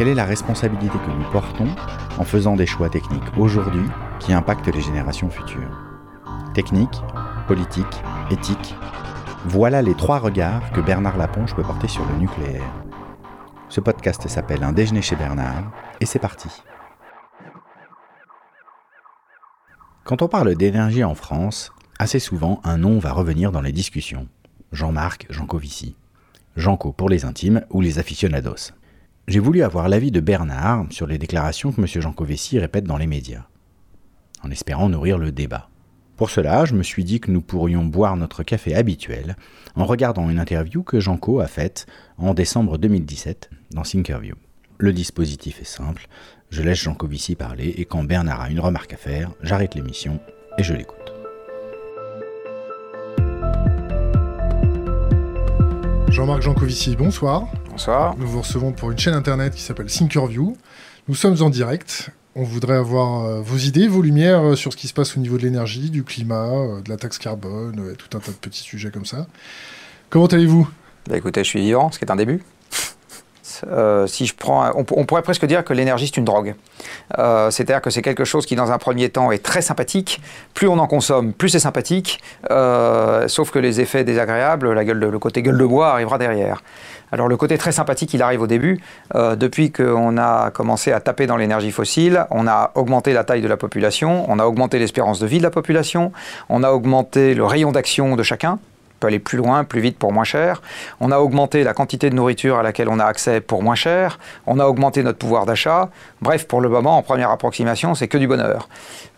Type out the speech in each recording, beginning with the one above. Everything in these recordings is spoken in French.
Quelle est la responsabilité que nous portons en faisant des choix techniques aujourd'hui qui impactent les générations futures Technique, politique, éthique, voilà les trois regards que Bernard Laponche peut porter sur le nucléaire. Ce podcast s'appelle Un déjeuner chez Bernard et c'est parti. Quand on parle d'énergie en France, assez souvent un nom va revenir dans les discussions. Jean-Marc Jancovici. Janco pour les intimes ou les aficionados. J'ai voulu avoir l'avis de Bernard sur les déclarations que M. Jancovici répète dans les médias, en espérant nourrir le débat. Pour cela, je me suis dit que nous pourrions boire notre café habituel en regardant une interview que Janco a faite en décembre 2017 dans Thinkerview. Le dispositif est simple, je laisse Jancovici parler et quand Bernard a une remarque à faire, j'arrête l'émission et je l'écoute. Jean-Marc Jancovici, bonsoir. Bonsoir. Nous vous recevons pour une chaîne internet qui s'appelle Thinkerview. Nous sommes en direct on voudrait avoir euh, vos idées, vos lumières euh, sur ce qui se passe au niveau de l'énergie, du climat, euh, de la taxe carbone, tout un tas de petits sujets comme ça. Comment allez-vous? Bah, Écoutez, je suis vivant, ce qui est un début. Si je prends, on, pourrait presque dire que l'énergie c'est une drogue. C'est-à-dire que c'est quelque chose qui, dans un premier temps, est très sympathique. Plus on en consomme, plus c'est sympathique. sauf que les effets désagréables, la gueule le côté gueule de bois arrivera derrière. Alors le côté très sympathique, il arrive au début. Euh, depuis qu'on a commencé à taper dans l'énergie fossile, on a augmenté la taille de la population, on a augmenté l'espérance de vie de la population, on a augmenté le rayon d'action de chacun peut aller plus loin, plus vite pour moins cher. On a augmenté la quantité de nourriture à laquelle on a accès pour moins cher. On a augmenté notre pouvoir d'achat. Bref, pour le moment, en première approximation, c'est que du bonheur.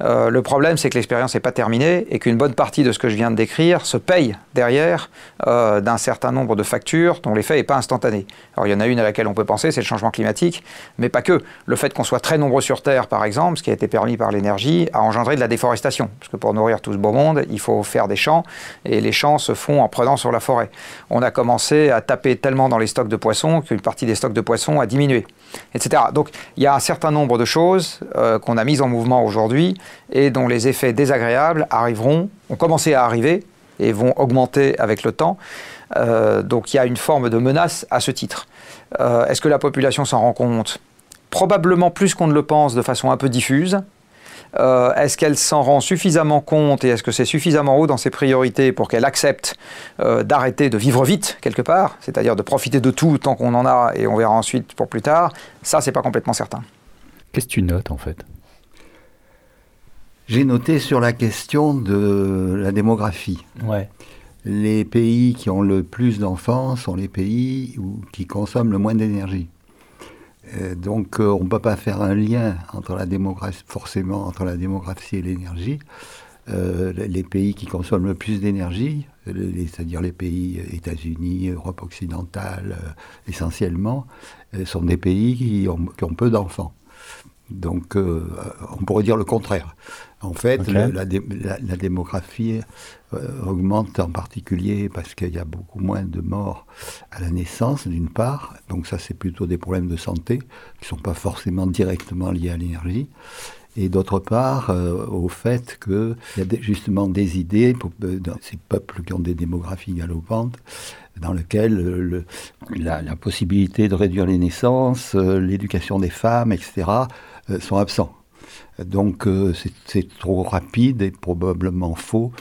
Euh, le problème, c'est que l'expérience n'est pas terminée et qu'une bonne partie de ce que je viens de décrire se paye derrière euh, d'un certain nombre de factures dont l'effet n'est pas instantané. Alors il y en a une à laquelle on peut penser, c'est le changement climatique, mais pas que. Le fait qu'on soit très nombreux sur Terre, par exemple, ce qui a été permis par l'énergie, a engendré de la déforestation. Parce que pour nourrir tout ce beau monde, il faut faire des champs et les champs se font en prenant sur la forêt. On a commencé à taper tellement dans les stocks de poissons qu'une partie des stocks de poissons a diminué, etc. Donc il y a un certain nombre de choses euh, qu'on a mises en mouvement aujourd'hui et dont les effets désagréables arriveront, ont commencé à arriver et vont augmenter avec le temps. Euh, donc il y a une forme de menace à ce titre. Euh, est-ce que la population s'en rend compte? Probablement plus qu'on ne le pense de façon un peu diffuse. Euh, est-ce qu'elle s'en rend suffisamment compte et est-ce que c'est suffisamment haut dans ses priorités pour qu'elle accepte euh, d'arrêter de vivre vite quelque part, c'est-à-dire de profiter de tout tant qu'on en a et on verra ensuite pour plus tard? Ça, c'est pas complètement certain. Qu'est-ce que tu notes en fait? J'ai noté sur la question de la démographie. Ouais. Les pays qui ont le plus d'enfants sont les pays où, qui consomment le moins d'énergie. Euh, donc euh, on ne peut pas faire un lien entre la démographie, forcément entre la démographie et l'énergie. Euh, les pays qui consomment le plus d'énergie, c'est-à-dire les pays États-Unis, Europe occidentale essentiellement, sont des pays qui ont, peu d'enfants. Donc on pourrait dire le contraire. En fait, la, démographie euh, augmente en particulier parce qu'il y a beaucoup moins de morts à la naissance, d'une part. Donc ça, c'est plutôt des problèmes de santé qui ne sont pas forcément directement liés à l'énergie. Et d'autre part, euh, au fait qu'il y a justement des idées pour, euh, dans ces peuples qui ont des démographies galopantes, dans lesquelles la, la, possibilité de réduire les naissances, l'éducation des femmes, etc., sont absents. Donc c'est trop rapide et probablement faux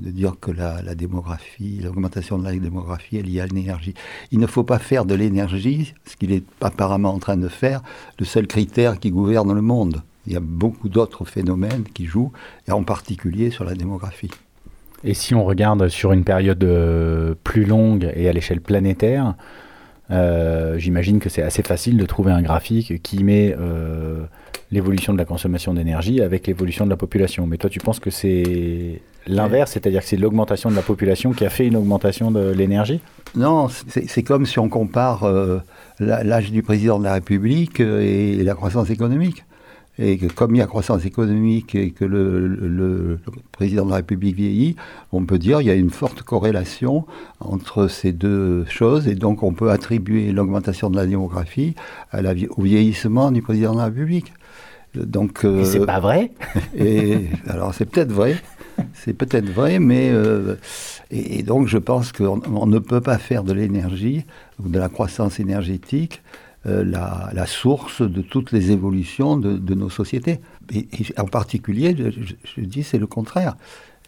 de dire que la, démographie, l'augmentation de la démographie est liée à l'énergie. Il ne faut pas faire de l'énergie, ce qu'il est apparemment en train de faire, le seul critère qui gouverne le monde. Il y a beaucoup d'autres phénomènes qui jouent, et en particulier sur la démographie. Et si on regarde sur une période euh, plus longue et à l'échelle planétaire, euh, j'imagine que c'est assez facile de trouver un graphique qui met euh, l'évolution de la consommation d'énergie avec l'évolution de la population. Mais toi, tu penses que c'est l'inverse, c'est-à-dire que c'est l'augmentation de la population qui a fait une augmentation de l'énergie? Non, c'est comme si on compare euh, l'âge du président de la République euh, et la croissance économique. et comme il y a croissance économique et que le, président de la République vieillit, on peut dire qu'il y a une forte corrélation entre ces deux choses, et donc on peut attribuer l'augmentation de la démographie au vieillissement du président de la République. Donc, euh, c'est pas vrai et, Alors c'est peut-être vrai, c'est peut-être vrai, mais euh, et, donc je pense qu'on ne peut pas faire de l'énergie ou de la croissance énergétique euh, la, source de toutes les évolutions de, nos sociétés. Et, en particulier, je, dis, c'est le contraire.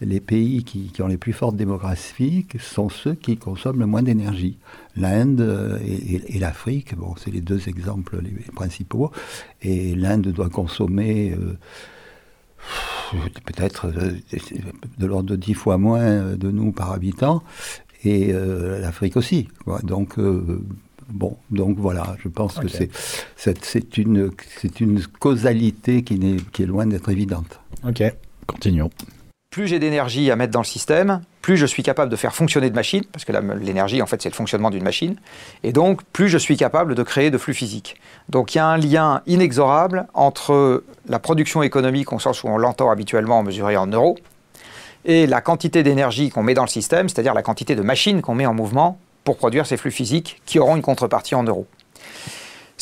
Les pays qui, ont les plus fortes démographies sont ceux qui consomment le moins d'énergie. L'Inde euh, et, l'Afrique, bon, c'est les deux exemples les principaux. Et l'Inde doit consommer euh, peut-être de l'ordre de dix fois moins de nous par habitant, et l'Afrique aussi. Donc, Bon, donc voilà, je pense que c'est une, une causalité qui, est, qui est loin d'être évidente. Ok, continuons. Plus j'ai d'énergie à mettre dans le système, plus je suis capable de faire fonctionner de machines, parce que l'énergie, en fait, c'est le fonctionnement d'une machine, et donc plus je suis capable de créer de flux physiques. Donc il y a un lien inexorable entre la production économique, au sens où on l'entend habituellement mesurée en euros, et la quantité d'énergie qu'on met dans le système, c'est-à-dire la quantité de machines qu'on met en mouvement pour produire ces flux physiques qui auront une contrepartie en euros.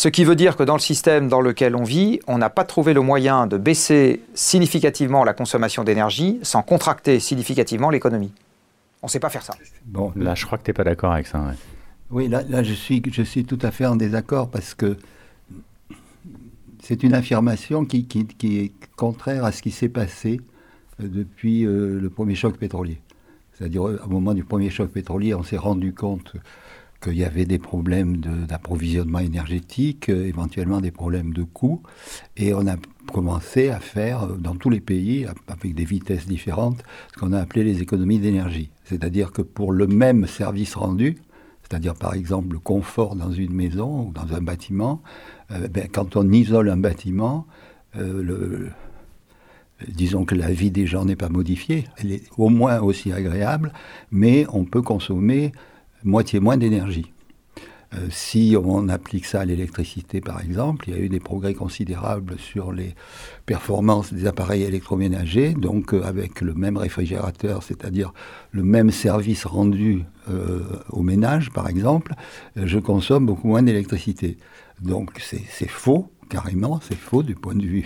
Ce qui veut dire que dans le système dans lequel on vit, on n'a pas trouvé le moyen de baisser significativement la consommation d'énergie sans contracter significativement l'économie. On ne sait pas faire ça. Bon, là, je crois que tu n'es pas d'accord avec ça. Oui, là, là je, suis, je suis tout à fait en désaccord parce que c'est une affirmation qui, qui, qui, est contraire à ce qui s'est passé euh, depuis euh, le premier choc pétrolier. C'est-à-dire, au moment du premier choc pétrolier, on s'est rendu compte qu'il y avait des problèmes d'approvisionnement énergétique, euh, éventuellement des problèmes de coûts, et on a commencé à faire, euh, dans tous les pays, avec des vitesses différentes, ce qu'on a appelé les économies d'énergie. C'est-à-dire que pour le même service rendu, c'est-à-dire par exemple le confort dans une maison ou dans un bâtiment, euh, ben, quand on isole un bâtiment, disons que la vie des gens n'est pas modifiée, elle est au moins aussi agréable, mais on peut consommer moitié moins d'énergie. Euh, si on applique ça à l'électricité, par exemple, il y a eu des progrès considérables sur les performances des appareils électroménagers, donc euh, avec le même réfrigérateur, c'est-à-dire le même service rendu euh, au ménage, par exemple, je consomme beaucoup moins d'électricité. Donc c'est faux, carrément, c'est faux du point de vue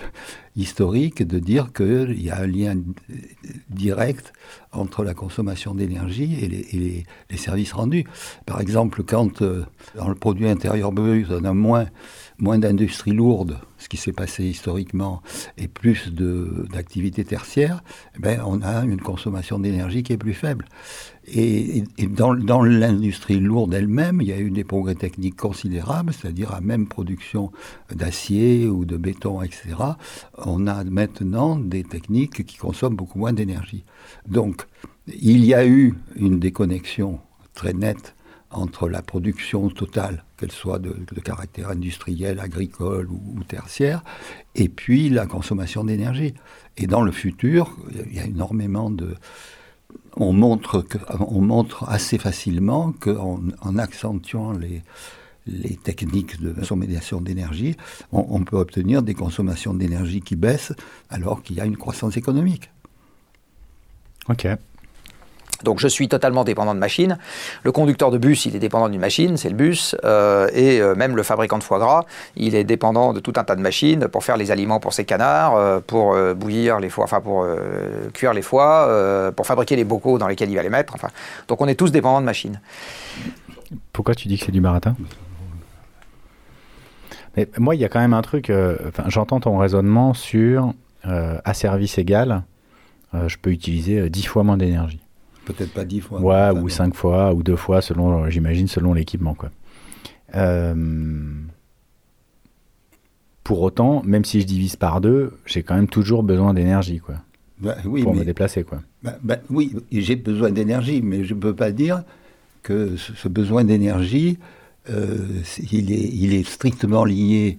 historique de dire qu'il y a un lien direct entre la consommation d'énergie et, les, services rendus. Par exemple, quand euh, dans le produit intérieur brut, on a moins, moins d'industrie lourde, ce qui s'est passé historiquement, et plus d'activités tertiaires, eh ben, on a une consommation d'énergie qui est plus faible. Et, dans, l'industrie lourde elle-même, il y a eu des progrès techniques considérables, c'est-à-dire à même production d'acier ou de béton, etc. On a maintenant des techniques qui consomment beaucoup moins d'énergie. Donc, il y a eu une déconnexion très nette entre la production totale, qu'elle soit de, caractère industriel, agricole ou, tertiaire, et puis la consommation d'énergie. Et dans le futur, il y a énormément de, on montre, on assez facilement qu'en en accentuant les, les techniques de consommation d'énergie, on, peut obtenir des consommations d'énergie qui baissent alors qu'il y a une croissance économique. Ok. Donc je suis totalement dépendant de machines. Le conducteur de bus, il est dépendant d'une machine, c'est le bus. Euh, et euh, même le fabricant de foie gras, il est dépendant de tout un tas de machines pour faire les aliments pour ses canards, euh, pour bouillir les foies, enfin pour cuire les foies, pour fabriquer les bocaux dans lesquels il va les mettre. Donc on est tous dépendants de machines. Pourquoi tu dis que c'est du marathon Mais moi, il y a quand même un truc. J'entends ton raisonnement sur à service égal, je peux utiliser 10 fois moins d'énergie. Peut-être pas dix fois. Ouais, ou cinq fois, ou deux fois, selon, j'imagine, selon l'équipement. Quoi. Euh, pour autant, même si je divise par deux, j'ai quand même toujours besoin d'énergie, quoi. Bah, oui, pour me déplacer, quoi. Bah, bah, oui, j'ai besoin d'énergie, mais je ne peux pas dire que ce, besoin d'énergie, euh, il, est, il est strictement lié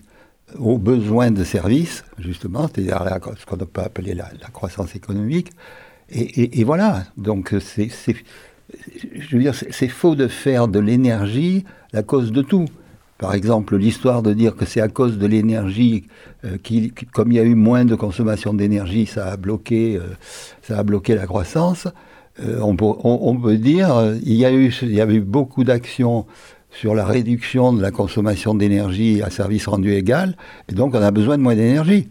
aux besoins de service, justement, c'est-à-dire ce qu'on peut appeler la, la croissance économique, et, voilà, donc c'est, faux de faire de l'énergie la cause de tout. Par exemple, l'histoire de dire que c'est à cause de l'énergie, euh, comme il y a eu moins de consommation d'énergie, ça a bloqué, euh, ça a bloqué la croissance. Euh, on, peut, dire, il y a eu, y avait eu beaucoup d'actions sur la réduction de la consommation d'énergie à service rendu égal, et donc on a besoin de moins d'énergie.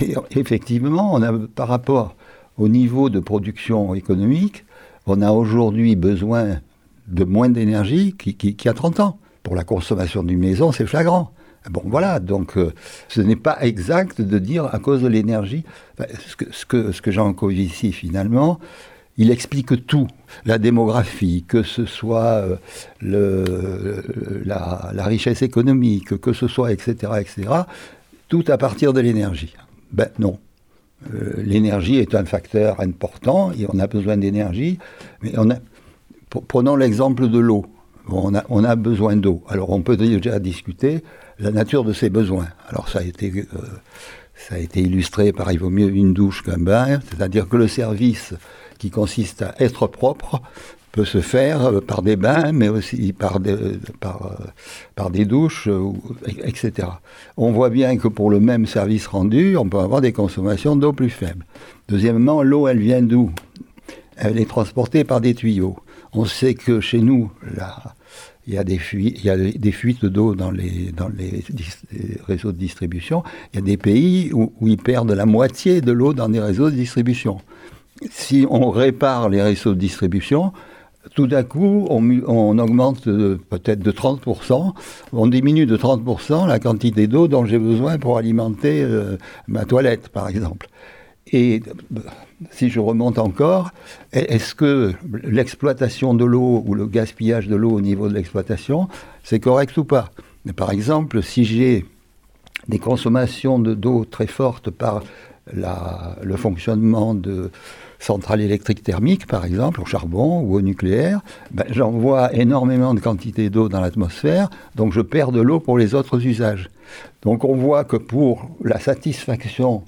Et effectivement, on a, par rapport au niveau de production économique, on a aujourd'hui besoin de moins d'énergie qu'il qui, a 30 ans. Pour la consommation d'une maison, c'est flagrant. Bon, voilà, donc euh, ce n'est pas exact de dire à cause de l'énergie. ce que, ce que, ce Jean ici, finalement, il explique tout. La démographie, que ce soit euh, la, la, richesse économique, que ce soit, etc., etc., tout à partir de l'énergie. Ben non. Euh, l'énergie est un facteur important et on a besoin d'énergie, mais prenons l'exemple de l'eau. on, a, on, a, besoin d'eau. Alors on peut déjà discuter la nature de ses besoins. Alors ça a été, euh, ça a été illustré par il vaut mieux une douche qu'un bain, c'est-à-dire que le service qui consiste à être propre peut se faire euh, par des bains, mais aussi par des, par, euh, par des douches, etc. On voit bien que pour le même service rendu, on peut avoir des consommations d'eau plus faibles. Deuxièmement, l'eau, elle vient d'où? Elle est transportée par des tuyaux. On sait que chez nous, là, il y a des fuites, d'eau dans les, les, réseaux de distribution. Il y a des pays où, ils perdent la moitié de l'eau dans des réseaux de distribution. Si on répare les réseaux de distribution, tout d'un coup, on, augmente peut-être de 30%, on diminue de 30% la quantité d'eau dont j'ai besoin pour alimenter euh, ma toilette, par exemple. Et si je remonte encore, est-ce que l'exploitation de l'eau ou le gaspillage de l'eau au niveau de l'exploitation, c'est correct ou pas? Par exemple, si j'ai des consommations d'eau très fortes par le fonctionnement de centrales électriques thermiques, par exemple, au charbon ou au nucléaire, ben, j'envoie énormément de quantité d'eau dans l'atmosphère, donc je perds de l'eau pour les autres usages. Donc on voit que pour la satisfaction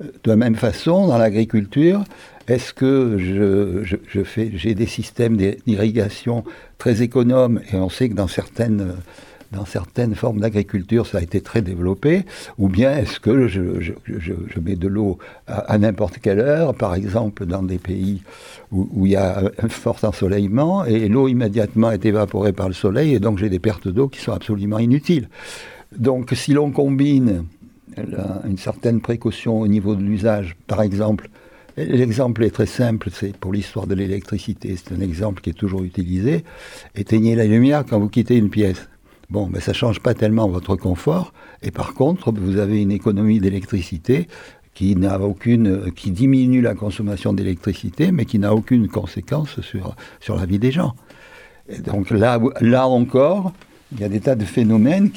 de la même façon, dans l'agriculture, est-ce que je, fais, j'ai des systèmes d'irrigation très économes, et on sait que dans certaines, dans certaines formes d'agriculture, ça a été très développé, ou bien est-ce que je, mets de l'eau à, n'importe quelle heure, par exemple dans des pays où, il y a un fort ensoleillement, et l'eau immédiatement est évaporée par le soleil, et donc j'ai des pertes d'eau qui sont absolument inutiles. Donc si l'on combine une certaine précaution au niveau de l'usage. Par exemple, l'exemple est très simple, c'est pour l'histoire de l'électricité, c'est un exemple qui est toujours utilisé. Éteignez la lumière quand vous quittez une pièce. Bon, mais ça ne change pas tellement votre confort, et par contre, vous avez une économie d'électricité qui n'a aucune, qui diminue la consommation d'électricité, mais qui n'a aucune conséquence sur, sur la vie des gens. donc là, là encore, il y a des tas de phénomènes,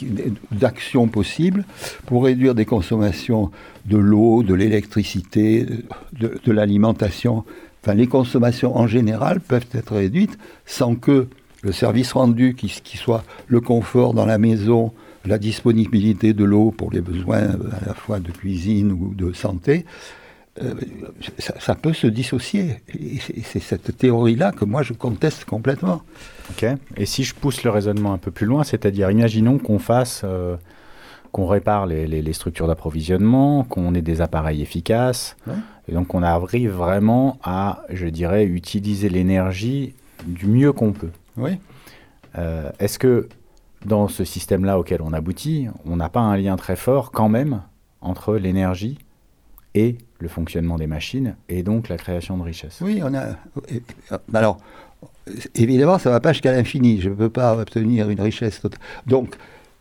d'actions possibles pour réduire des consommations de l'eau, de l'électricité, de, l'alimentation. Enfin, les consommations en général peuvent être réduites sans que le service rendu, qui, qui soit le confort dans la maison, la disponibilité de l'eau pour les besoins à la fois de cuisine ou de santé, euh, ça, peut se dissocier. Et c'est cette théorie-là que moi je conteste complètement. Ok. Et si je pousse le raisonnement un peu plus loin, c'est-à-dire, imaginons qu'on fasse, euh, qu'on répare les, structures d'approvisionnement, qu'on ait des appareils efficaces, et donc on arrive vraiment à, je dirais, utiliser l'énergie du mieux qu'on peut. Oui. Euh, est-ce que dans ce système-là auquel on aboutit, on n'a pas un lien très fort quand même entre l'énergie et le fonctionnement des machines et donc la création de richesses? Oui, on a. Alors, évidemment, ça ne va pas jusqu'à l'infini. Je ne peux pas obtenir une richesse totale. Donc,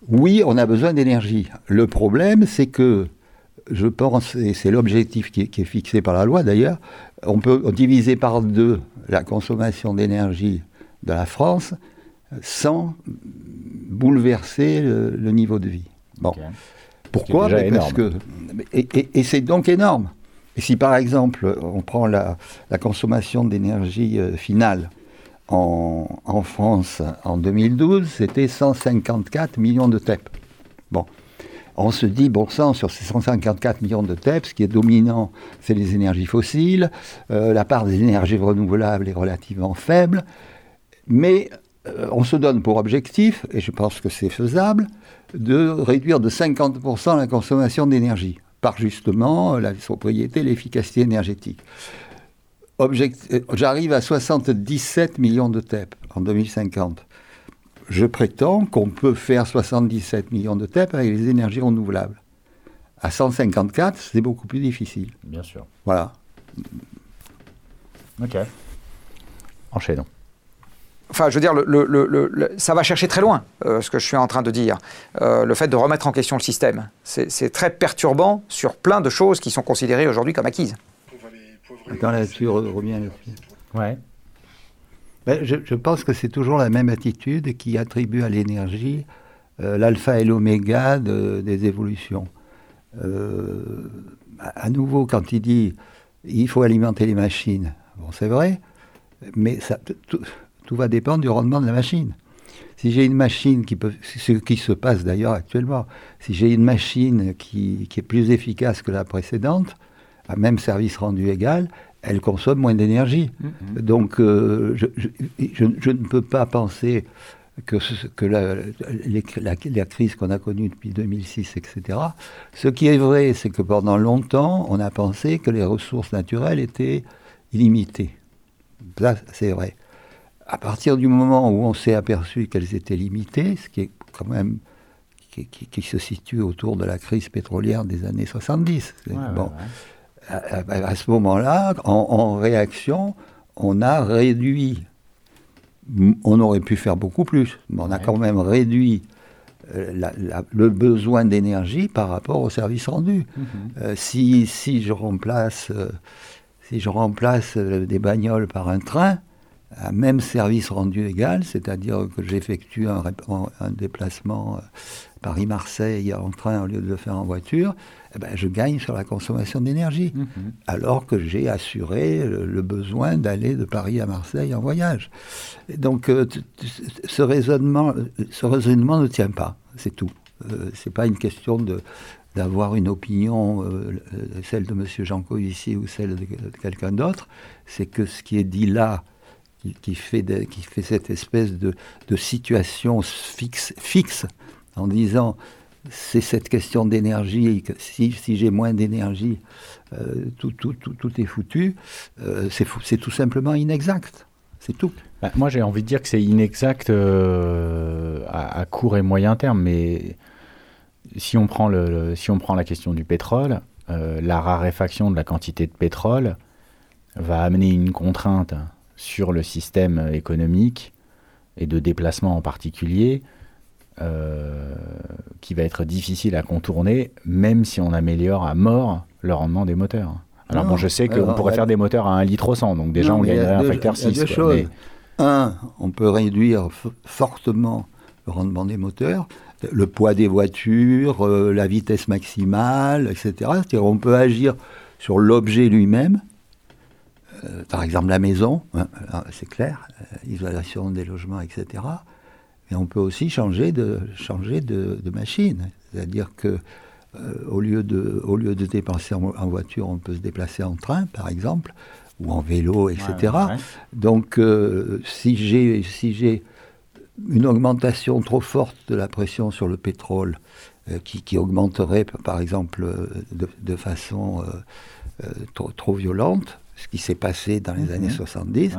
oui, on a besoin d'énergie. Le problème, c'est que, je pense, et c'est l'objectif qui, est fixé par la loi d'ailleurs, on peut diviser par deux la consommation d'énergie de la France sans bouleverser le, niveau de vie. Bon. Pourquoi Parce que et, c'est donc énorme. Et si par exemple on prend la, consommation d'énergie euh, finale en, France en 2012, c'était 154 millions de TEP. Bon, on se dit, bon sang, sur ces 154 millions de TEP, ce qui est dominant, c'est les énergies fossiles, euh, la part des énergies renouvelables est relativement faible, mais euh, on se donne pour objectif, et je pense que c'est faisable, de réduire de 50% la consommation d'énergie, par justement la sobriété, l'efficacité énergétique. Euh, j'arrive à 77 millions de TEP en 2050. Je prétends qu'on peut faire 77 millions de TEP avec les énergies renouvelables. À 154, c'est beaucoup plus difficile. Bien sûr. Voilà. Ok. Enchaînons. Enfin, je veux dire, le, ça va chercher très loin, euh, ce que je suis en train de dire. Euh, le fait de remettre en question le système, c'est très perturbant sur plein de choses qui sont considérées aujourd'hui comme acquises. Attends, là-dessus, reviens là-dessus. Ouais. Ben, je, pense que c'est toujours la même attitude qui attribue à l'énergie euh, l'alpha et l'oméga des évolutions. à nouveau, quand il dit il faut alimenter les machines, bon, c'est vrai, mais ça, tout va dépendre du rendement de la machine. Si j'ai une machine qui peut, ce qui se passe d'ailleurs actuellement, si j'ai une machine qui, est plus efficace que la précédente, à même service rendu égal, elle consomme moins d'énergie. Mm-hmm. Donc euh, je, ne peux pas penser que, que la, la, crise qu'on a connue depuis 2006, etc. Ce qui est vrai, c'est que pendant longtemps, on a pensé que les ressources naturelles étaient illimitées. Ça, c'est vrai à partir du moment où on s'est aperçu qu'elles étaient limitées, ce qui est quand même qui, se situe autour de la crise pétrolière des années 70. bon, À, ce moment-là, en, réaction, on a réduit. On aurait pu faire beaucoup plus, mais on a quand même réduit euh, le besoin d'énergie par rapport au service rendu. Mhm. Euh, si, si, je remplace, euh, si je remplace des bagnoles par un train, un même service rendu égal, c'est-à-dire que j'effectue un, déplacement euh, Paris-Marseille en train au lieu de le faire en voiture, eh ben, je gagne sur la consommation d'énergie, mhm. alors que j'ai assuré le, besoin d'aller de Paris à Marseille en voyage. donc euh, ce, raisonnement, ce raisonnement ne tient pas, c'est tout. Euh, c'est pas une question de d'avoir une opinion, celle de M. Janco ici ou celle de quelqu'un d'autre, c'est que ce qui est dit là qui, fait, qui fait cette espèce de, situation fixe, fixe en disant c'est cette question d'énergie, si, si j'ai moins d'énergie, euh, tout, tout, tout, est foutu, euh, c'est tout simplement inexact. C'est tout. Bah, moi, j'ai envie de dire que c'est inexact euh, à, court et moyen terme, mais si on prend, le, si on prend la question du pétrole, la raréfaction de la quantité de pétrole va amener une contrainte sur le système économique et de déplacement en particulier, euh, qui va être difficile à contourner, même si on améliore à mort le rendement des moteurs. Alors bon, je sais qu'on pourrait faire des moteurs à 1 litre au 100, donc déjà on gagnerait un facteur 6. Un, on peut réduire fortement le rendement des moteurs, le poids des voitures, euh, la vitesse maximale, etc. C'est-à-dire on peut agir sur l'objet lui-même euh, par exemple la maison, hein, c'est clair, euh, isolation des logements, etc. Mais on peut aussi changer de, changer de, machine. C'est-à-dire que euh, au, lieu de, au lieu de dépenser en, voiture, on peut se déplacer en train, par exemple, ou en vélo, etc. Donc si j'ai si j'ai une augmentation trop forte de la pression sur le pétrole, qui, augmenterait, par exemple, de, façon trop, violente, ce qui s'est passé dans les mhm. années 70,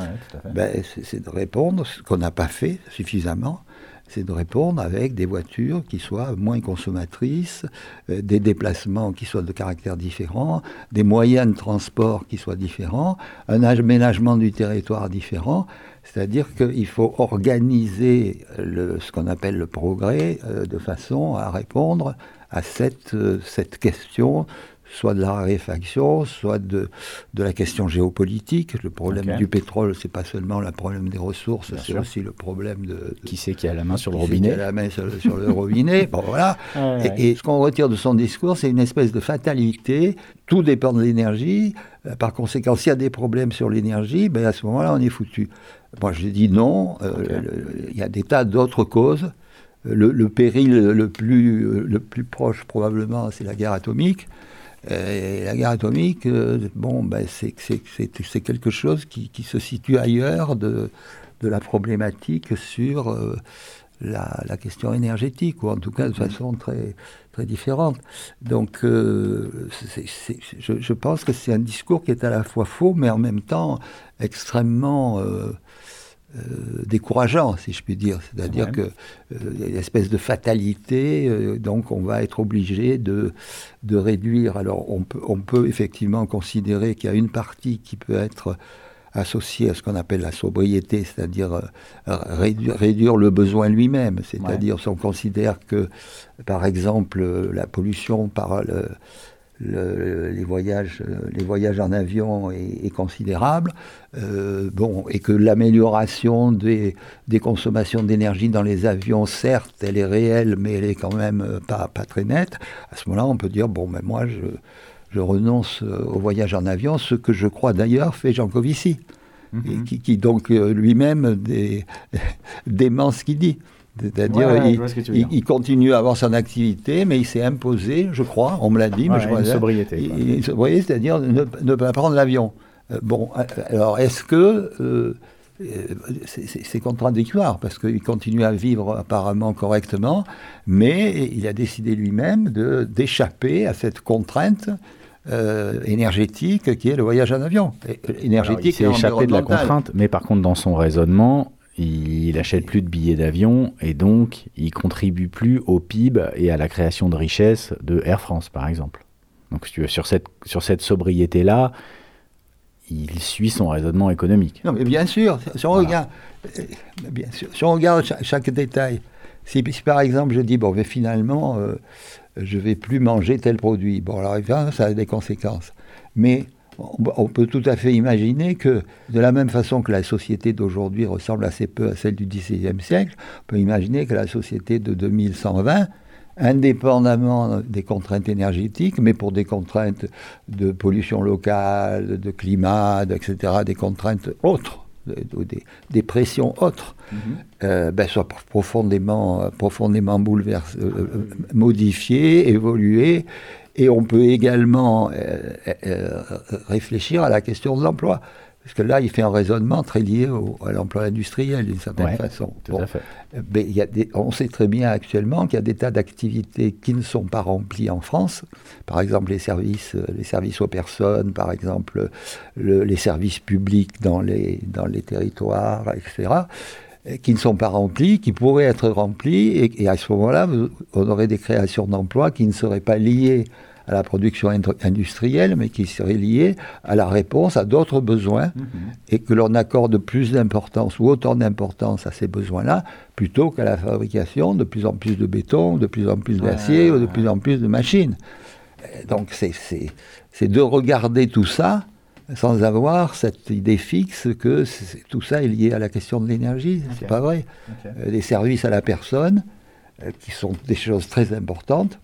ben, c'est de répondre, ce qu'on n'a pas fait suffisamment, c'est de répondre avec des voitures qui soient moins consommatrices, euh, des déplacements qui soient de caractère différent, des moyens de transport qui soient différents, un aménagement du territoire différent. C'est-à-dire qu'il faut organiser le, ce qu'on appelle le progrès euh, de façon à répondre à cette, euh, cette question soit de la raréfaction, soit de, de la question géopolitique. Le problème du pétrole, c'est pas seulement le problème des ressources, c'est aussi le problème de, Qui c'est qui a la main sur le robinet Qui a la main sur, le robinet Bon, voilà. et, ce qu'on retire de son discours, c'est une espèce de fatalité. Tout dépend de l'énergie. Euh, par conséquent, s'il y a des problèmes sur l'énergie, ben à ce moment-là, on est foutu. Moi, je dis non. Euh, il y a des tas d'autres causes. Le, le, péril le plus, le plus proche, probablement, c'est la guerre atomique. Et la guerre atomique, euh, bon, ben c'est quelque chose qui, qui, se situe ailleurs de, de la problématique sur euh, la, question énergétique, ou en tout cas de façon très, très différente. Donc, euh, je, pense que c'est un discours qui est à la fois faux, mais en même temps extrêmement euh, décourageant, si je puis dire. C'est-à-dire qu'il y a une espèce de fatalité, donc on va être obligé de, de réduire. Alors, on peut, on peut effectivement considérer qu'il y a une partie qui peut être associé à ce qu'on appelle la sobriété, c'est-à-dire euh, réduire, le besoin lui-même. C'est-à-dire si on considère que, par exemple, la pollution par les, voyages, les voyages en avion est, considérable, euh, bon, et que l'amélioration des, des, consommations d'énergie dans les avions, certes, elle est réelle, mais elle est quand même pas, pas très nette, à ce moment-là, on peut dire, bon, mais ben, moi, je je renonce euh, au voyage en avion, ce que je crois d'ailleurs fait Jean Covici, mhm. qui, donc euh, lui-même dément ce qu'il dit. C'est-à-dire, il, continue à avoir son activité, mais il s'est imposé, je crois, on me l'a dit, mais je crois. Une sobriété. c'est-à-dire ne, pas prendre l'avion. Euh, bon, alors est-ce que c'est contradictoire parce qu'il continue à vivre apparemment correctement, mais il a décidé lui-même d'échapper à cette contrainte euh, énergétique qui est le voyage en avion. Énergétique il s'est échappé de la contrainte, mais par contre, dans son raisonnement, il n'achète plus de billets d'avion et donc il contribue plus au PIB et à la création de richesses de Air France, par exemple. Donc, si tu veux, sur cette, sur cette sobriété-là, il suit son raisonnement économique. Non, mais bien sûr, si on regarde, euh, bien sûr, si on regarde chaque, détail, si, par exemple je dis, bon, mais finalement, euh, je vais plus manger tel produit. Bon, alors évidemment, ça a des conséquences. Mais on peut tout à fait imaginer que, de la même façon que la société d'aujourd'hui ressemble assez peu à celle du XVIe siècle, on peut imaginer que la société de 2120, indépendamment des contraintes énergétiques, mais pour des contraintes de pollution locale, de climat, etc., des contraintes autres, des, pressions autres, mhm. euh, ben, soient profondément, profondément bouleversées, euh, euh, modifiées, évoluées. Et on peut également réfléchir à la question de l'emploi. Parce que là, il fait un raisonnement très lié à l'emploi industriel, d'une certaine façon. Mais il y a on sait très bien actuellement qu'il y a des tas d'activités qui ne sont pas remplies en France. Par exemple, les services, les services aux personnes, par exemple, les services publics dans les, dans les territoires, etc., qui ne sont pas remplis, qui pourraient être remplis. Et, et à ce moment-là, on aurait des créations d'emplois qui ne seraient pas liées à la production industrielle, mais qui serait liée à la réponse à d'autres besoins, mhm. et que l'on accorde plus d'importance ou autant d'importance à ces besoins-là, plutôt qu'à la fabrication de plus en plus de béton, de plus en plus d'acier, ou de plus en plus de machines. Donc c'est de regarder tout ça sans avoir cette idée fixe que tout ça est lié à la question de l'énergie. C'est pas vrai. Euh, les services à la personne, euh, qui sont des choses très importantes,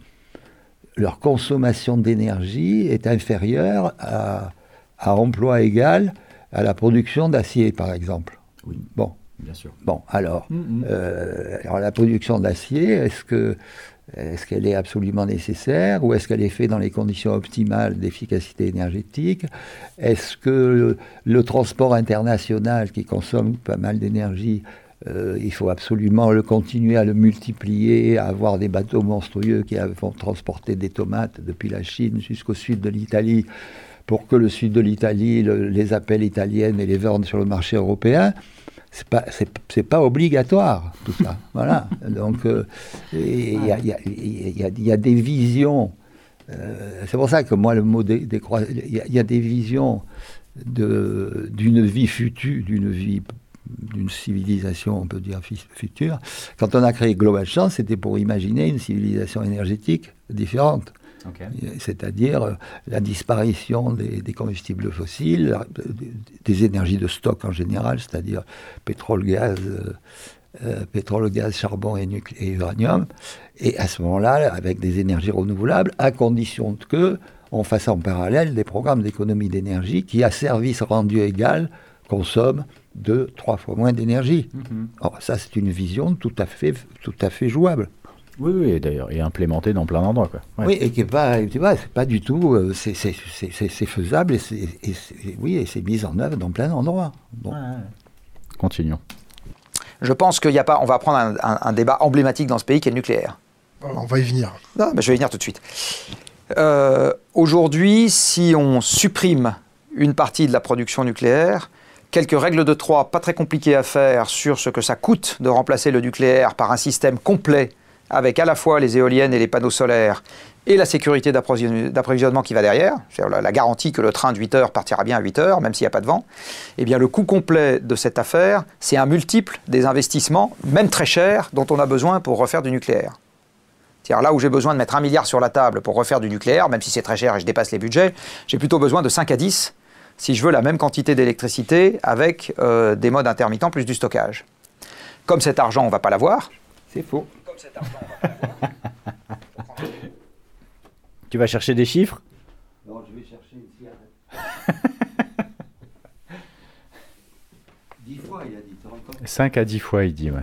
leur consommation d'énergie est inférieure à, emploi égal à la production d'acier, par exemple. Oui. Bon. Bien sûr. Bon, alors, mm, mm. Euh, alors la production d'acier, est-ce que est-ce qu'elle est absolument nécessaire ou est-ce qu'elle est faite dans les conditions optimales d'efficacité énergétique? Est-ce que le, transport international qui consomme pas mal d'énergie euh, il faut absolument le continuer à le multiplier, à avoir des bateaux monstrueux qui vont transporter des tomates depuis la Chine jusqu'au sud de l'Italie pour que le sud de l'Italie les appelle italiennes et les vende sur le marché européen. C'est pas, c'est, pas obligatoire tout ça. voilà. Donc il y, a, des visions. Euh, c'est pour ça que moi le mot des, il y, a des visions de, d'une vie future, d'une vie d'une civilisation, on peut dire, future. Quand on a créé Global Chance, c'était pour imaginer une civilisation énergétique différente. C'est-à-dire euh, la disparition des, combustibles fossiles, des énergies de stock en général, c'est-à-dire pétrole, gaz, euh, euh, pétrole, gaz, charbon et, et, uranium, et à ce moment-là, avec des énergies renouvelables, à condition que on fasse en parallèle des programmes d'économie d'énergie qui, à service rendu égal, consomment deux, trois fois moins d'énergie. Mhm. ça, c'est une vision tout à fait, tout à fait jouable. Oui, oui, d'ailleurs, et implémentée dans plein d'endroits. Oui, et qui n'est pas, pas du tout, euh, c'est faisable, et, oui, et c'est mis en œuvre dans plein d'endroits. Continuons. Je pense qu'il n'y a pas. On va prendre un, un débat emblématique dans ce pays qui est le nucléaire. On va y venir. Non, mais je vais y venir tout de suite. Euh, aujourd'hui, si on supprime une partie de la production nucléaire, quelques règles de trois pas très compliquées à faire sur ce que ça coûte de remplacer le nucléaire par un système complet avec à la fois les éoliennes et les panneaux solaires et la sécurité d'approvisionnement qui va derrière, c'est-à-dire la garantie que le train de 8 heures partira bien à 8 heures, même s'il n'y a pas de vent, eh bien le coût complet de cette affaire, c'est un multiple des investissements, même très chers, dont on a besoin pour refaire du nucléaire. C'est-à-dire là où j'ai besoin de mettre un milliard sur la table pour refaire du nucléaire, même si c'est très cher et je dépasse les budgets, j'ai plutôt besoin de 5 à 10 si je veux la même quantité d'électricité avec euh, des modes intermittents plus du stockage. Comme cet argent, on ne va pas l'avoir. C'est faux. Comme cet argent, on va pas l'avoir. tu vas chercher des chiffres? Non, je vais chercher une cigarette. 10 fois, il a dit. 5 à 10 fois, il dit, ouais.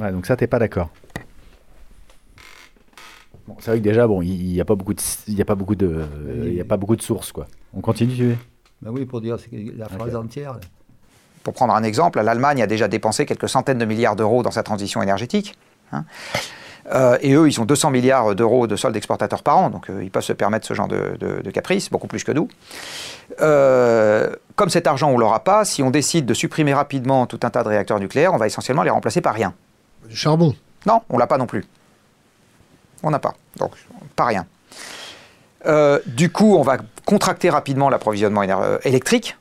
Ouais, donc ça, t'es pas d'accord. Bon, c'est vrai que déjà, bon, il n'y a pas beaucoup de, il a pas beaucoup de, il y a pas beaucoup de sources, quoi. On continue, tu veux ben oui, pour dire la phrase entière. Pour prendre un exemple, l'Allemagne a déjà dépensé quelques centaines de milliards d'euros dans sa transition énergétique. Hein. Euh, et eux, ils ont 200 milliards d'euros de soldes exportateurs par an, donc euh, ils peuvent se permettre ce genre de, de, caprice, beaucoup plus que nous. Euh, comme cet argent, on ne l'aura pas, si on décide de supprimer rapidement tout un tas de réacteurs nucléaires, on va essentiellement les remplacer par rien. Du charbon Non, on l'a pas non plus. On n'a pas, donc pas rien. du coup, on va contracter rapidement l'approvisionnement électrique,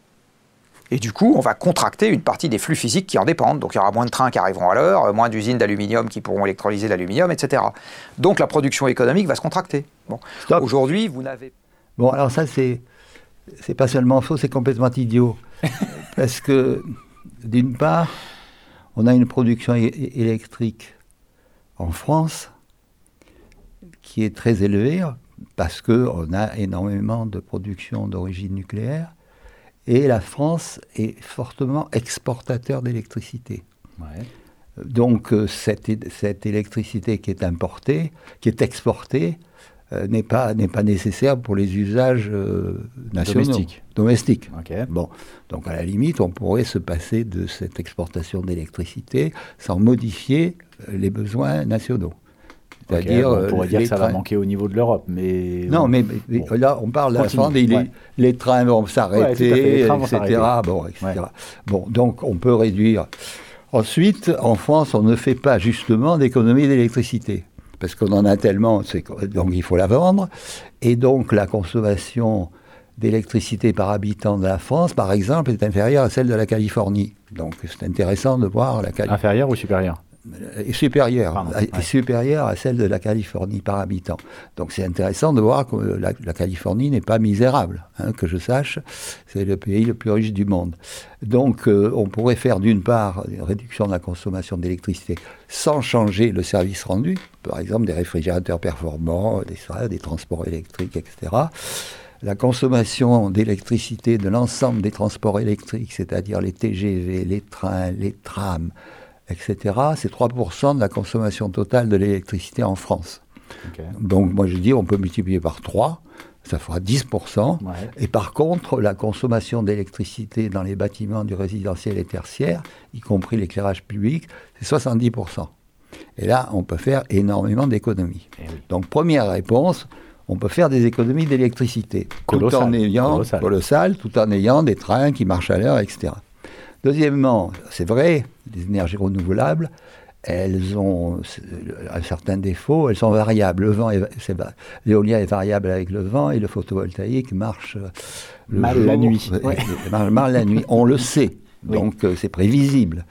et du coup, on va contracter une partie des flux physiques qui en dépendent. Donc il y aura moins de trains qui arriveront à l'heure, moins d'usines d'aluminium qui pourront électrolyser l'aluminium, etc. Donc la production économique va se contracter. Bon. Aujourd'hui, vous n'avez... Bon, alors ça, c'est, c'est pas seulement faux, c'est complètement idiot. Parce que, d'une part, on a une production électrique en France qui est très élevée parce qu'on a énormément de production d'origine nucléaire et la France est fortement exportateur d'électricité. Donc euh, cette, cette, électricité qui est importée, qui est exportée, euh, n'est pas, pas nécessaire pour les usages euh, nationaux. Domestiques. Domestiques. Bon. Donc à la limite, on pourrait se passer de cette exportation d'électricité sans modifier les besoins nationaux. C'est-à-dire, on pourrait dire que ça va manquer au niveau de l'Europe, mais non, mais, là, on parle d'un les, les, trains vont s'arrêter, etc. Bon, bon, donc on peut réduire. Ensuite, en France, on ne fait pas justement d'économie d'électricité parce qu'on en a tellement, donc il faut la vendre, et donc la consommation d'électricité par habitant de la France, par exemple, est inférieure à celle de la Californie. Donc c'est intéressant de voir la Californie. Inférieure ou supérieure? Est supérieure, est supérieure à celle de la Californie par habitant. Donc c'est intéressant de voir que la, Californie n'est pas misérable, hein, que je sache, c'est le pays le plus riche du monde. Donc euh, on pourrait faire d'une part une réduction de la consommation d'électricité sans changer le service rendu, par exemple des réfrigérateurs performants, des, des transports électriques, etc la consommation d'électricité de l'ensemble des transports électriques, c'est-à-dire les TGV, les trains, les trams, etc., c'est 3% de la consommation totale de l'électricité en France. Donc moi je dis on peut multiplier par 3, ça fera 10%. Et par contre, la consommation d'électricité dans les bâtiments du résidentiel et tertiaire, y compris l'éclairage public, c'est 70%. Et là, on peut faire énormément d'économies. Eh Donc première réponse, on peut faire des économies d'électricité. Tout en ayant, colossal, tout en ayant des trains qui marchent à l'heure, etc. Deuxièmement, c'est vrai, les énergies renouvelables, elles ont un certain défaut, elles sont variables. Le vent, l'éolien est variable avec le vent et le photovoltaïque marche le mal la nuit. Mal la nuit. On le sait. Donc euh, c'est prévisible.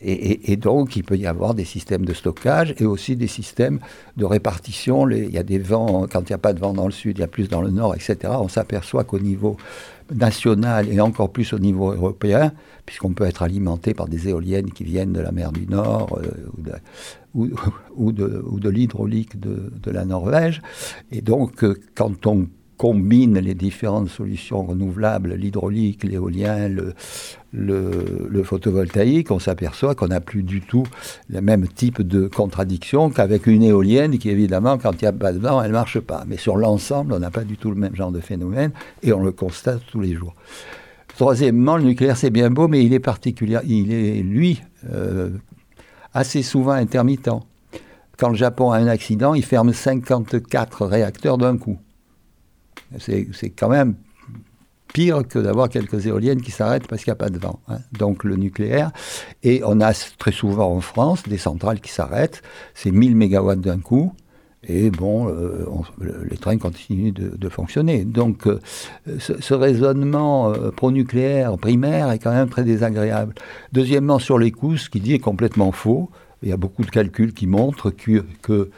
Et, donc il peut y avoir des systèmes de stockage et aussi des systèmes de répartition. il y a des vents, quand il n'y a pas de vent dans le sud, il y a plus dans le nord, etc. On s'aperçoit qu'au niveau national et encore plus au niveau européen, puisqu'on peut être alimenté par des éoliennes qui viennent de la mer du Nord euh, ou de, l'hydraulique de, la Norvège. Et donc, euh, quand on combine les différentes solutions renouvelables, l'hydraulique, l'éolien, le, photovoltaïque, on s'aperçoit qu'on n'a plus du tout le même type de contradiction qu'avec une éolienne qui, évidemment, quand il n'y a pas de vent, elle ne marche pas. Mais sur l'ensemble, on n'a pas du tout le même genre de phénomène et on le constate tous les jours. Troisièmement, le nucléaire, c'est bien beau, mais il est particulier. Il est, lui, euh, assez souvent intermittent. Quand le Japon a un accident, il ferme 54 réacteurs d'un coup. C'est quand même pire que d'avoir quelques éoliennes qui s'arrêtent parce qu'il n'y a pas de vent. Hein. Donc le nucléaire, et on a très souvent en France des centrales qui s'arrêtent, c'est 1000 mégawatts d'un coup. Et bon, euh, les trains continuent de, fonctionner. Donc, euh, ce, raisonnement euh, pro-nucléaire primaire est quand même très désagréable. Deuxièmement, sur les coûts, ce qui dit est complètement faux. Il y a beaucoup de calculs qui montrent que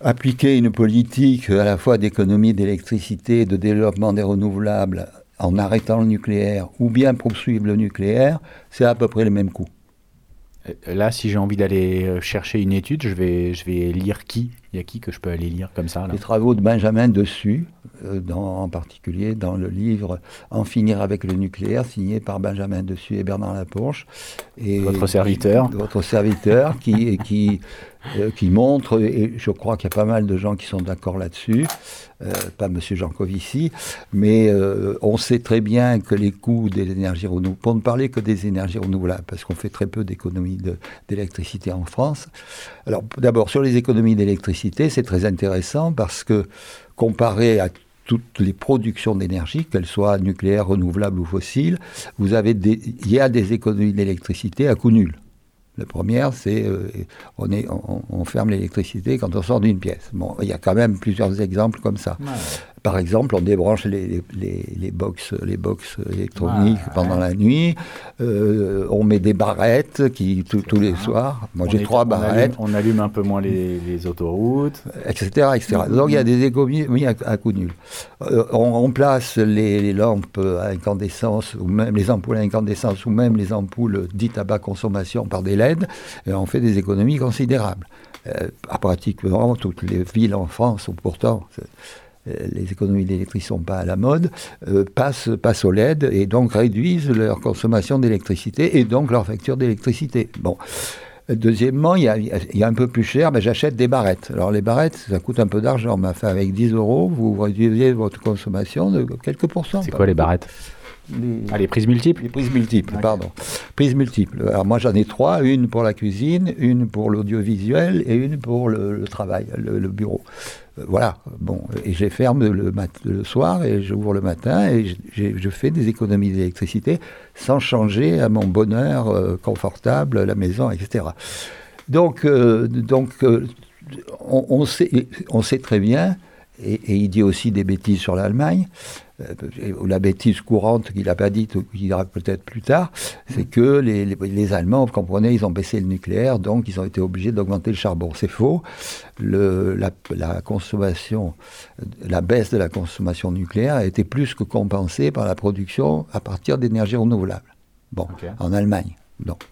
appliquer une politique à la fois d'économie d'électricité, de développement des renouvelables en arrêtant le nucléaire, ou bien poursuivre le nucléaire, c'est à peu près le même coût. Euh, là, si j'ai envie d'aller euh, chercher une étude, je vais, je vais lire qui Il y a qui que je peux aller lire comme ça Les travaux de Benjamin Dessus, euh, en particulier dans le livre En finir avec le nucléaire, signé par Benjamin Dessus et Bernard Laponche. Et votre serviteur Votre serviteur qui, qui euh, qui montre, et je crois qu'il y a pas mal de gens qui sont d'accord là-dessus, euh, pas M. Jancovici, mais euh, on sait très bien que les coûts des énergies renouvelables, pour ne parler que des énergies renouvelables, parce qu'on fait très peu d'économies d'électricité en France. Alors d'abord, sur les économies d'électricité, c'est très intéressant parce que comparé à toutes les productions d'énergie, qu'elles soient nucléaires, renouvelables ou fossiles, vous avez il y a des économies d'électricité à coût nul. La première, c'est euh, on, ferme l'électricité quand on sort d'une pièce. Bon, il y a quand même plusieurs exemples comme ça. Par exemple, on débranche les, les, les, box, les box électroniques pendant la nuit. Euh, on met des barrettes qui, tous les soirs. Moi, j'ai trois barrettes. On allume, un peu moins les, autoroutes. Etc. etc. Donc, il y a des économies à, à coup nul. Euh, on remplace les, lampes à incandescence, ou même les ampoules à incandescence, ou même les ampoules dites à basse consommation par des LED, et on fait des économies considérables. Euh, à pratiquement toutes les villes en France, ou pourtant les économies d'électricité ne sont pas à la mode, euh, passent, passent, au LED et donc réduisent leur consommation d'électricité et donc leur facture d'électricité. Bon. Deuxièmement, il y, a, un peu plus cher, mais j'achète des barrettes. Alors les barrettes, ça coûte un peu d'argent, mais enfin, avec 10 euros, vous réduisez votre consommation de quelques pourcents. C'est quoi les barrettes? Les, ah, les prises multiples Les prises multiples, pardon. Prises multiples. Alors moi j'en ai trois, une pour la cuisine, une pour l'audiovisuel et une pour le, travail, le, bureau. Euh, voilà, bon, et je ferme le, le soir et j'ouvre le matin et je fais des économies d'électricité sans changer à mon bonheur euh, confortable, la maison, etc. Donc, euh, donc on, sait, on sait très bien, et, et il dit aussi des bêtises sur l'Allemagne, euh, la bêtise courante qu'il n'a pas dite, ou qu'il dira peut-être plus tard, c'est que les, Allemands, vous comprenez, ils ont baissé le nucléaire, donc ils ont été obligés d'augmenter le charbon. C'est faux. la, consommation, la baisse de la consommation nucléaire a été plus que compensée par la production à partir d'énergie renouvelable. Bon, en Allemagne. Donc,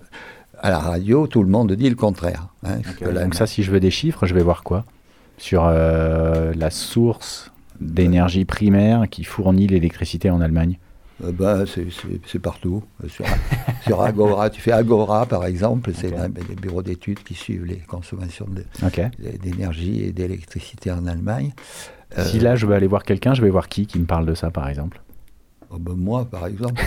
à la radio, tout le monde dit le contraire. Hein, donc ça, si je veux des chiffres, je vais voir quoi? Sur euh, la source d'énergie primaire qui fournit l'électricité en Allemagne euh, bah, c'est partout. Sur, sur, Agora, tu fais Agora par exemple, c'est des bureaux d'études qui suivent les consommations d'énergie et d'électricité en Allemagne. Si là je veux aller voir quelqu'un, je vais voir qui qui me parle de ça par exemple Oh, ben, moi, par exemple.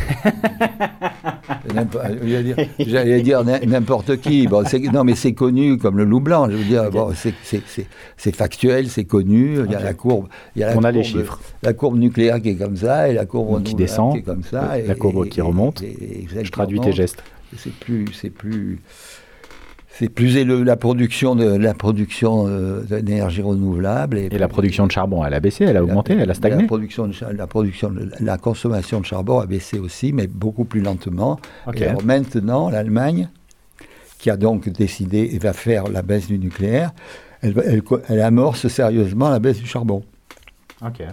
J'allais dire n'importe qui. Bon, non, mais c'est connu comme le loup blanc. Je veux dire, bon, c'est factuel, c'est connu. Il y a la courbe. Il y a la On a les chiffres. La courbe nucléaire qui est comme ça et la courbe qui descend, qui est comme ça. La courbe qui remonte. je traduis tes gestes. C'est plus, c'est plus c'est plus élevé la production de la production euh, d'énergie renouvelable et, la production de charbon elle a baissé elle a augmenté elle a stagné. la production de, la production la consommation de charbon a baissé aussi mais beaucoup plus lentement. Et alors maintenant l'Allemagne qui a donc décidé et va faire la baisse du nucléaire elle, elle, elle amorce sérieusement la baisse du charbon. Ok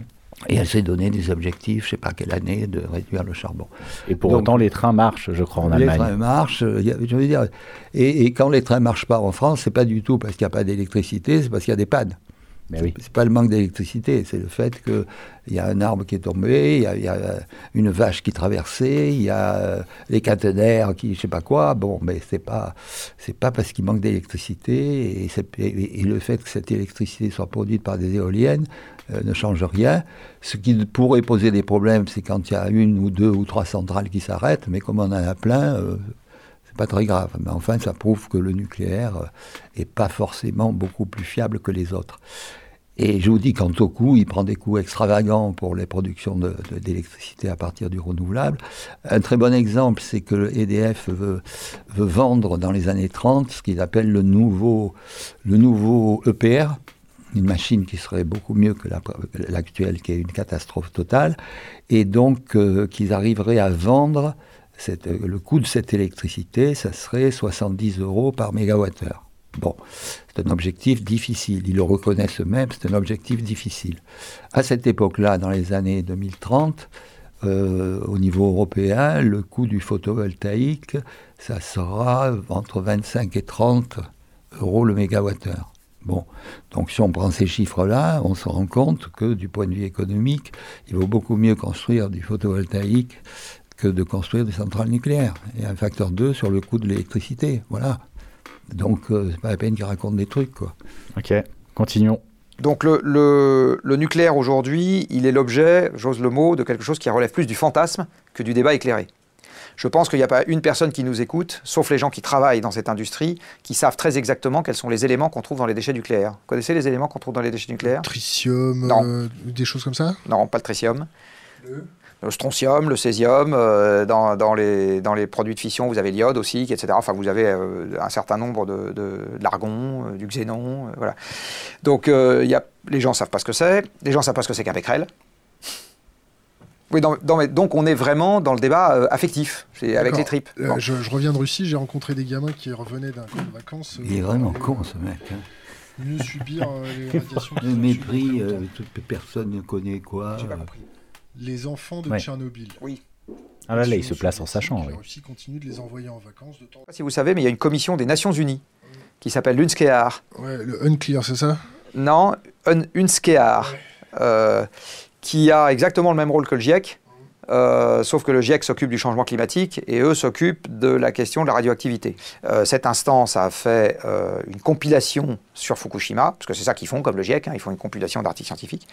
et elle s'est donné des objectifs, je ne sais pas quelle année, de réduire le charbon. Et pour autant, les trains marchent, je crois, en Allemagne. Les trains marchent, euh, je veux dire. Et, quand les trains ne marchent pas en France, c'est pas du tout parce qu'il n'y a pas d'électricité, c'est parce qu'il y a des pannes. Mais oui. C'est pas le manque d'électricité, c'est le fait qu'il y a un arbre qui est tombé, il y, a, une vache qui traversait, il y a euh, les caténaires qui, je sais pas quoi. Bon, mais c'est pas, c'est pas parce qu'il manque d'électricité et, et, le fait que cette électricité soit produite par des éoliennes euh, ne change rien. Ce qui pourrait poser des problèmes, c'est quand il y a une ou deux ou trois centrales qui s'arrêtent, mais comme on en a plein, euh, pas très grave. Mais enfin, ça prouve que le nucléaire est pas forcément beaucoup plus fiable que les autres. Et je vous dis, quant au coût, il prend des coûts extravagants pour les productions d'électricité à partir du renouvelable. Un très bon exemple, c'est que EDF veut, vendre dans les années 30 ce qu'il appelle le nouveau, le nouveau EPR, une machine qui serait beaucoup mieux que l'actuelle, qui est une catastrophe totale, et donc euh, qu'ils arriveraient à vendre cette, le coût de cette électricité, ça serait 70 euros par mégawattheure. Bon, c'est un objectif difficile. Ils le reconnaissent eux-mêmes, c'est un objectif difficile. À cette époque-là, dans les années 2030, euh, au niveau européen, le coût du photovoltaïque, ça sera entre 25 et 30 euros le mégawattheure. Bon, donc si on prend ces chiffres-là, on se rend compte que du point de vue économique, il vaut beaucoup mieux construire du photovoltaïque que de construire des centrales nucléaires. Il y a un facteur 2 sur le coût de l'électricité. Voilà. Donc, euh, c'est pas la peine qu'ils racontent des trucs, quoi. Ok, continuons. Donc le, nucléaire aujourd'hui, il est l'objet, j'ose le mot, de quelque chose qui relève plus du fantasme que du débat éclairé. Je pense qu'il n'y a pas une personne qui nous écoute, sauf les gens qui travaillent dans cette industrie, qui savent très exactement quels sont les éléments qu'on trouve dans les déchets nucléaires. Vous connaissez les éléments qu'on trouve dans les déchets nucléaires? Tritium, euh, des choses comme ça? Non, pas le tritium. Le le strontium, le césium, euh, dans, les, dans les produits de fission, vous avez l'iode aussi, etc. Enfin, vous avez euh, un certain nombre de, de, l'argon, euh, du xénon, voilà. Donc, y a, les gens ne savent pas ce que c'est, les gens ne savent pas ce que c'est qu'un becquerel. Oui, donc on est vraiment dans le débat affectif, avec les tripes. Je, reviens de Russie, j'ai rencontré des gamins qui revenaient d'un camp de vacances. Il est vraiment con ce mec. Hein. Mieux subir les radiations. Le mépris, toute personne ne connaît quoi. J'ai pas compris les enfants de Tchernobyl. Oui. Ah là, là, il se place en sachant. La Russie continue de les envoyer en vacances. De temps... Si vous savez, mais il y a une commission des Nations Unies qui s'appelle l'UNSCEAR. Ouais, le Unclear, c'est ça? Non, un, UNSCEAR, euh, qui a exactement le même rôle que le GIEC, euh, sauf que le GIEC s'occupe du changement climatique et eux s'occupent de la question de la radioactivité. Euh, cette instance a fait euh, une compilation sur Fukushima, parce que c'est ça qu'ils font comme le GIEC, hein, ils font une compilation d'articles scientifiques,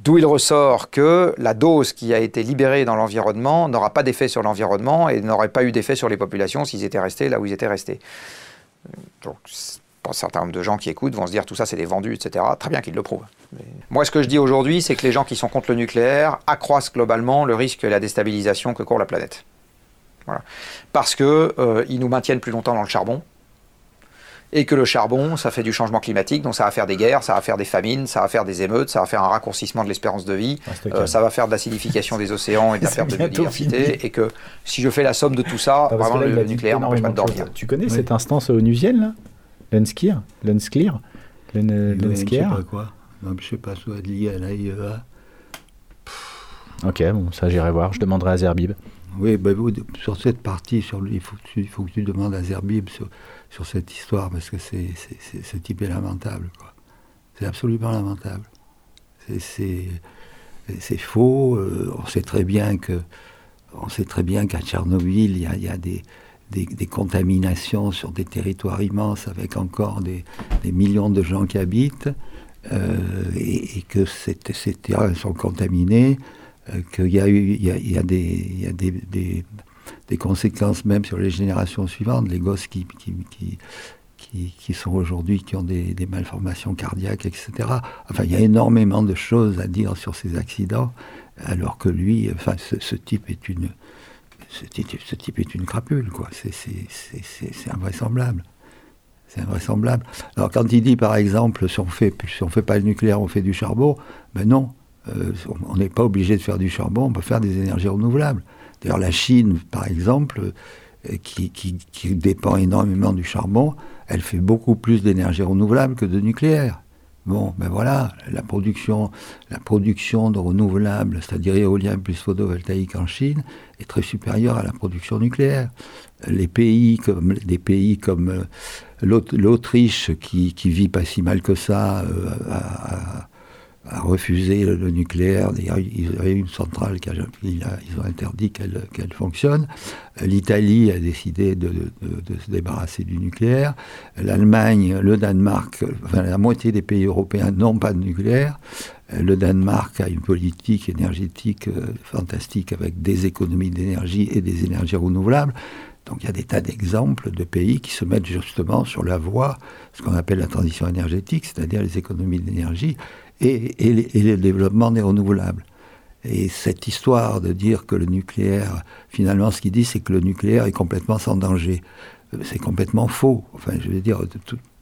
d'où il ressort que la dose qui a été libérée dans l'environnement n'aura pas d'effet sur l'environnement et n'aurait pas eu d'effet sur les populations s'ils étaient restés là où ils étaient restés. Donc un certain nombre de gens qui écoutent vont se dire tout ça c'est des vendus, etc. Très bien qu'ils le prouvent. Moi ce que je dis aujourd'hui, c'est que les gens qui sont contre le nucléaire accroissent globalement le risque et la déstabilisation que court la planète. Parce qu'ils euh, nous maintiennent plus longtemps dans le charbon, et que le charbon, ça fait du changement climatique, donc ça va faire des guerres, ça va faire des famines, ça va faire des émeutes, ça va faire un raccourcissement de l'espérance de vie, euh, ça va faire de l'acidification des océans et de la perte de biodiversité, et que si je fais la somme de tout ça, vraiment le, nucléaire n'empêche pas de dormir. Tu connais cette instance onusienne là? L'UNSCIR L'UNSCLIR L'UNSCIR quoi. Non, Je sais pas, soit lié à l'AIEA. Ok, bon, ça j'irai voir, je demanderai à Zerbib. Oui, bah, sur cette partie, sur, il, faut que tu, demandes à Zerbib sur, cette histoire, parce que c'est, ce type est lamentable. C'est absolument lamentable. C'est, faux. Euh, on sait très bien qu'à Tchernobyl, il y a, des, contaminations sur des territoires immenses avec encore des, millions de gens qui habitent, euh, et, que ces, terrains sont contaminés, euh, qu'il y a, eu, il y a, des, des, des, conséquences même sur les générations suivantes, les gosses qui, qui, qui, sont aujourd'hui, qui ont des, malformations cardiaques, etc. Enfin, il y a énormément de choses à dire sur ces accidents, alors que lui, enfin, ce type est une, ce type, est une crapule, quoi. C'est invraisemblable. C'est invraisemblable. Alors quand il dit, par exemple, si on fait, si on fait pas le nucléaire, on fait du charbon, ben non, euh, on n'est pas obligé de faire du charbon, on peut faire des énergies renouvelables. D'ailleurs, la Chine, par exemple, euh, qui, qui, dépend énormément du charbon, elle fait beaucoup plus d'énergie renouvelable que de nucléaire. Bon, ben voilà, la production, la production de renouvelables, c'est-à-dire éolien plus photovoltaïque en Chine, est très supérieure à la production nucléaire. Les pays comme, des pays comme euh, L'Autriche, qui, qui vit pas si mal que ça, a, a, refusé le, nucléaire. D'ailleurs, ils avaient une centrale, ils ont interdit qu'elle fonctionne. L'Italie a décidé de, de, se débarrasser du nucléaire. L'Allemagne, le Danemark, enfin la moitié des pays européens n'ont pas de nucléaire. Le Danemark a une politique énergétique euh, fantastique avec des économies d'énergie et des énergies renouvelables. Donc il y a des tas d'exemples de pays qui se mettent justement sur la voie, ce qu'on appelle la transition énergétique, c'est-à-dire les économies d'énergie et, le développement des renouvelables. Et cette histoire de dire que le nucléaire, finalement, ce qu'il dit, c'est que le nucléaire est complètement sans danger. C'est complètement faux. Enfin, je veux dire,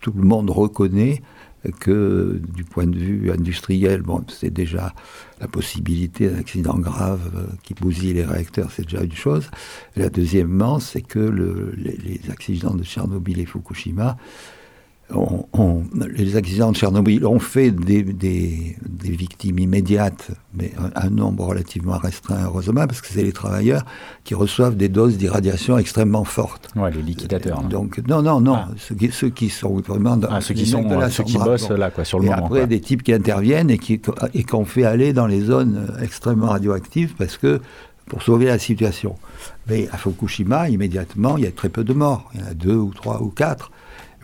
tout le monde reconnaît que du point de vue industriel, bon, c'est déjà la possibilité d'un accident grave euh, qui bousille les réacteurs, c'est déjà une chose. Et la deuxièmement, c'est que le, les, accidents de Tchernobyl et Fukushima les accidents de Tchernobyl ont fait des, victimes immédiates, mais un, nombre relativement restreint, heureusement, parce que c'est les travailleurs qui reçoivent des doses d'irradiation extrêmement fortes. Ouais, les liquidateurs. Hein. Donc, non, non, non, ah. ceux, qui, ceux, qui, sont vraiment dans, ah, ceux qui, sont, ceux qui bossent là, quoi, sur le et moment. après, des types qui interviennent et qui et qu'on fait aller dans les zones extrêmement radioactives parce que pour sauver la situation. Mais à Fukushima, immédiatement, il y a très peu de morts. Il y en a deux ou trois ou quatre.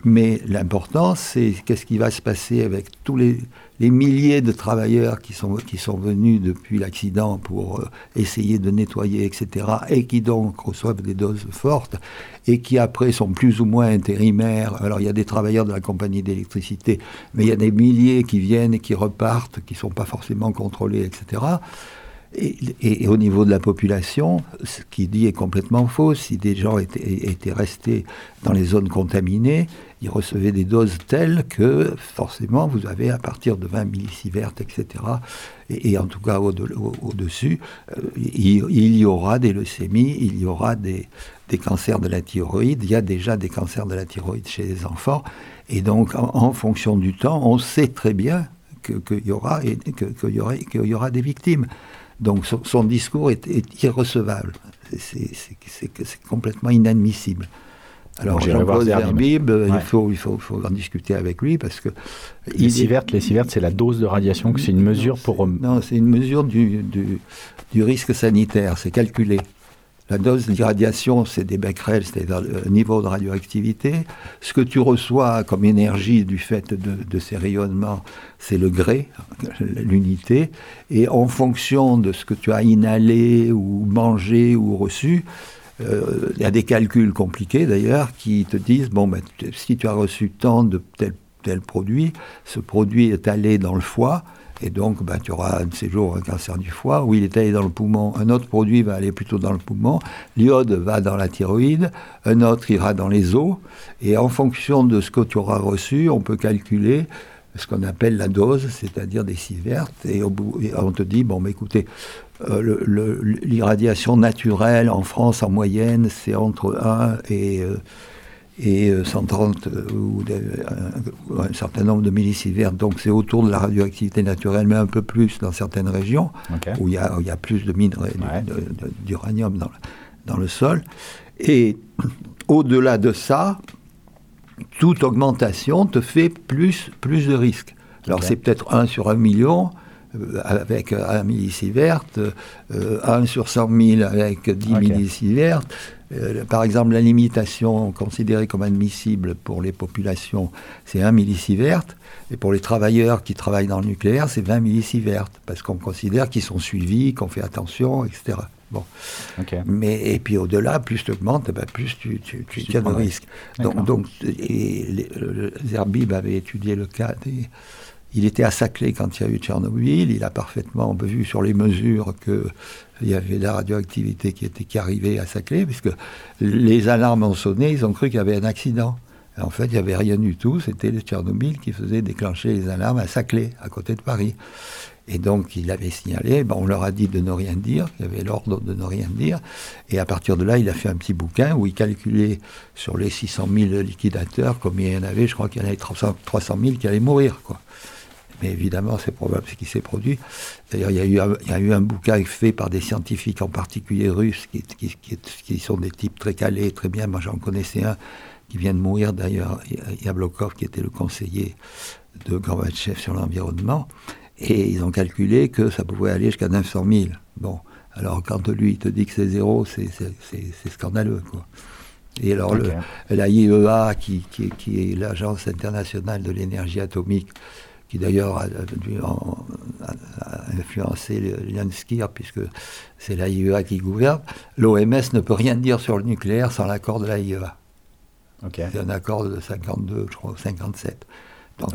Mais l'important, c'est qu'est-ce qui va se passer avec tous les, milliers de travailleurs qui sont, qui sont venus depuis l'accident pour euh, essayer de nettoyer, etc., et qui donc reçoivent des doses fortes, et qui après sont plus ou moins intérimaires. Alors il y a des travailleurs de la compagnie d'électricité, mais il y a des milliers qui viennent et qui repartent, qui ne sont pas forcément contrôlés, etc. Et, au niveau de la population, ce qui dit est complètement faux. Si des gens étaient, restés dans les zones contaminées, ils recevaient des doses telles que forcément vous avez à partir de 20 millisieverts, etc. Et, en tout cas au-dessus, euh, il, y aura des leucémies, il y aura des, cancers de la thyroïde. Il y a déjà des cancers de la thyroïde chez les enfants. Et donc en, fonction du temps, on sait très bien qu'il qu'il y aura des victimes. Donc son, discours est, irrecevable. C'est complètement inadmissible. Alors Jean-Claude Zerbib, euh, il, faut, il, faut, en discuter avec lui parce que... Les sieverts, les c'est la dose de radiation, c'est une mesure pour... Non, c'est une mesure du, du risque sanitaire, c'est calculé. La dose d'irradiation, c'est des becquerels, c'est-à-dire le niveau de radioactivité. Ce que tu reçois comme énergie du fait de, ces rayonnements, c'est le gré, l'unité. Et en fonction de ce que tu as inhalé ou mangé ou reçu, euh, il y a des calculs compliqués d'ailleurs qui te disent, bon, ben, si tu as reçu tant de tel produit, ce produit est allé dans le foie, et donc, ben, tu auras un de ces jours un cancer du foie, où il est allé dans le poumon, un autre produit va aller plutôt dans le poumon, l'iode va dans la thyroïde, un autre ira dans les os, et en fonction de ce que tu auras reçu, on peut calculer ce qu'on appelle la dose, c'est-à-dire des sieverts, et, et, on te dit, bon, mais écoutez, euh, l'irradiation naturelle en France en moyenne, c'est entre 1 et... Euh, et 130 euh, euh, ou un, certain nombre de millisieverts. Donc c'est autour de la radioactivité naturelle, mais un peu plus dans certaines régions où il y, a, plus de minerais d'uranium dans, dans, le sol. Et au-delà de ça, toute augmentation te fait plus, plus de risques. Alors c'est peut-être 1 sur 1 million, euh, avec un millisievert, euh, 1 sur 100 000 avec 10 okay. millisieverts, euh, par exemple, la limitation considérée comme admissible pour les populations, c'est 1 millisievert. Et pour les travailleurs qui travaillent dans le nucléaire, c'est 20 millisieverts. Parce qu'on considère qu'ils sont suivis, qu'on fait attention, etc. Bon. Mais, et puis au-delà, plus tu augmentes, ben plus tu, tu, tu tiens de risque. Donc, donc et Zerbib avait étudié le cas des. Il était à Saclay quand il y a eu Tchernobyl. Il a parfaitement vu sur les mesures que il y avait la radioactivité qui, était, arrivait à Saclay, puisque les alarmes ont sonné, ils ont cru qu'il y avait un accident. en fait, il n'y avait rien du tout, c'était le Tchernobyl qui faisait déclencher les alarmes à Saclay, à côté de Paris. Et donc, il avait signalé, ben, on leur a dit de ne rien dire, il y avait l'ordre de ne rien dire. Et à partir de là, il a fait un petit bouquin où il calculait sur les 600 000 liquidateurs combien il y en avait. Je crois qu'il y en avait 300 000 qui allaient mourir. Quoi mais évidemment, c'est probable ce qui s'est produit. D'ailleurs, il y, a eu un, il y a eu un bouquin fait par des scientifiques, en particulier russes, qui, qui, qui, sont des types très calés, très bien. Moi, j'en connaissais un qui vient de mourir d'ailleurs, Yablokov, qui était le conseiller de Gorbatchev sur l'environnement, et ils ont calculé que ça pouvait aller jusqu'à 900 000. Bon, alors quand lui il te dit que c'est zéro, c'est scandaleux. Quoi. Et alors la IEA, qui, qui, est l'Agence internationale de l'énergie atomique, qui d'ailleurs a, influencé Liansky, puisque c'est la IEA qui gouverne, l'OMS ne peut rien dire sur le nucléaire sans l'accord de la IEA. C'est un accord de 52, je crois, 57.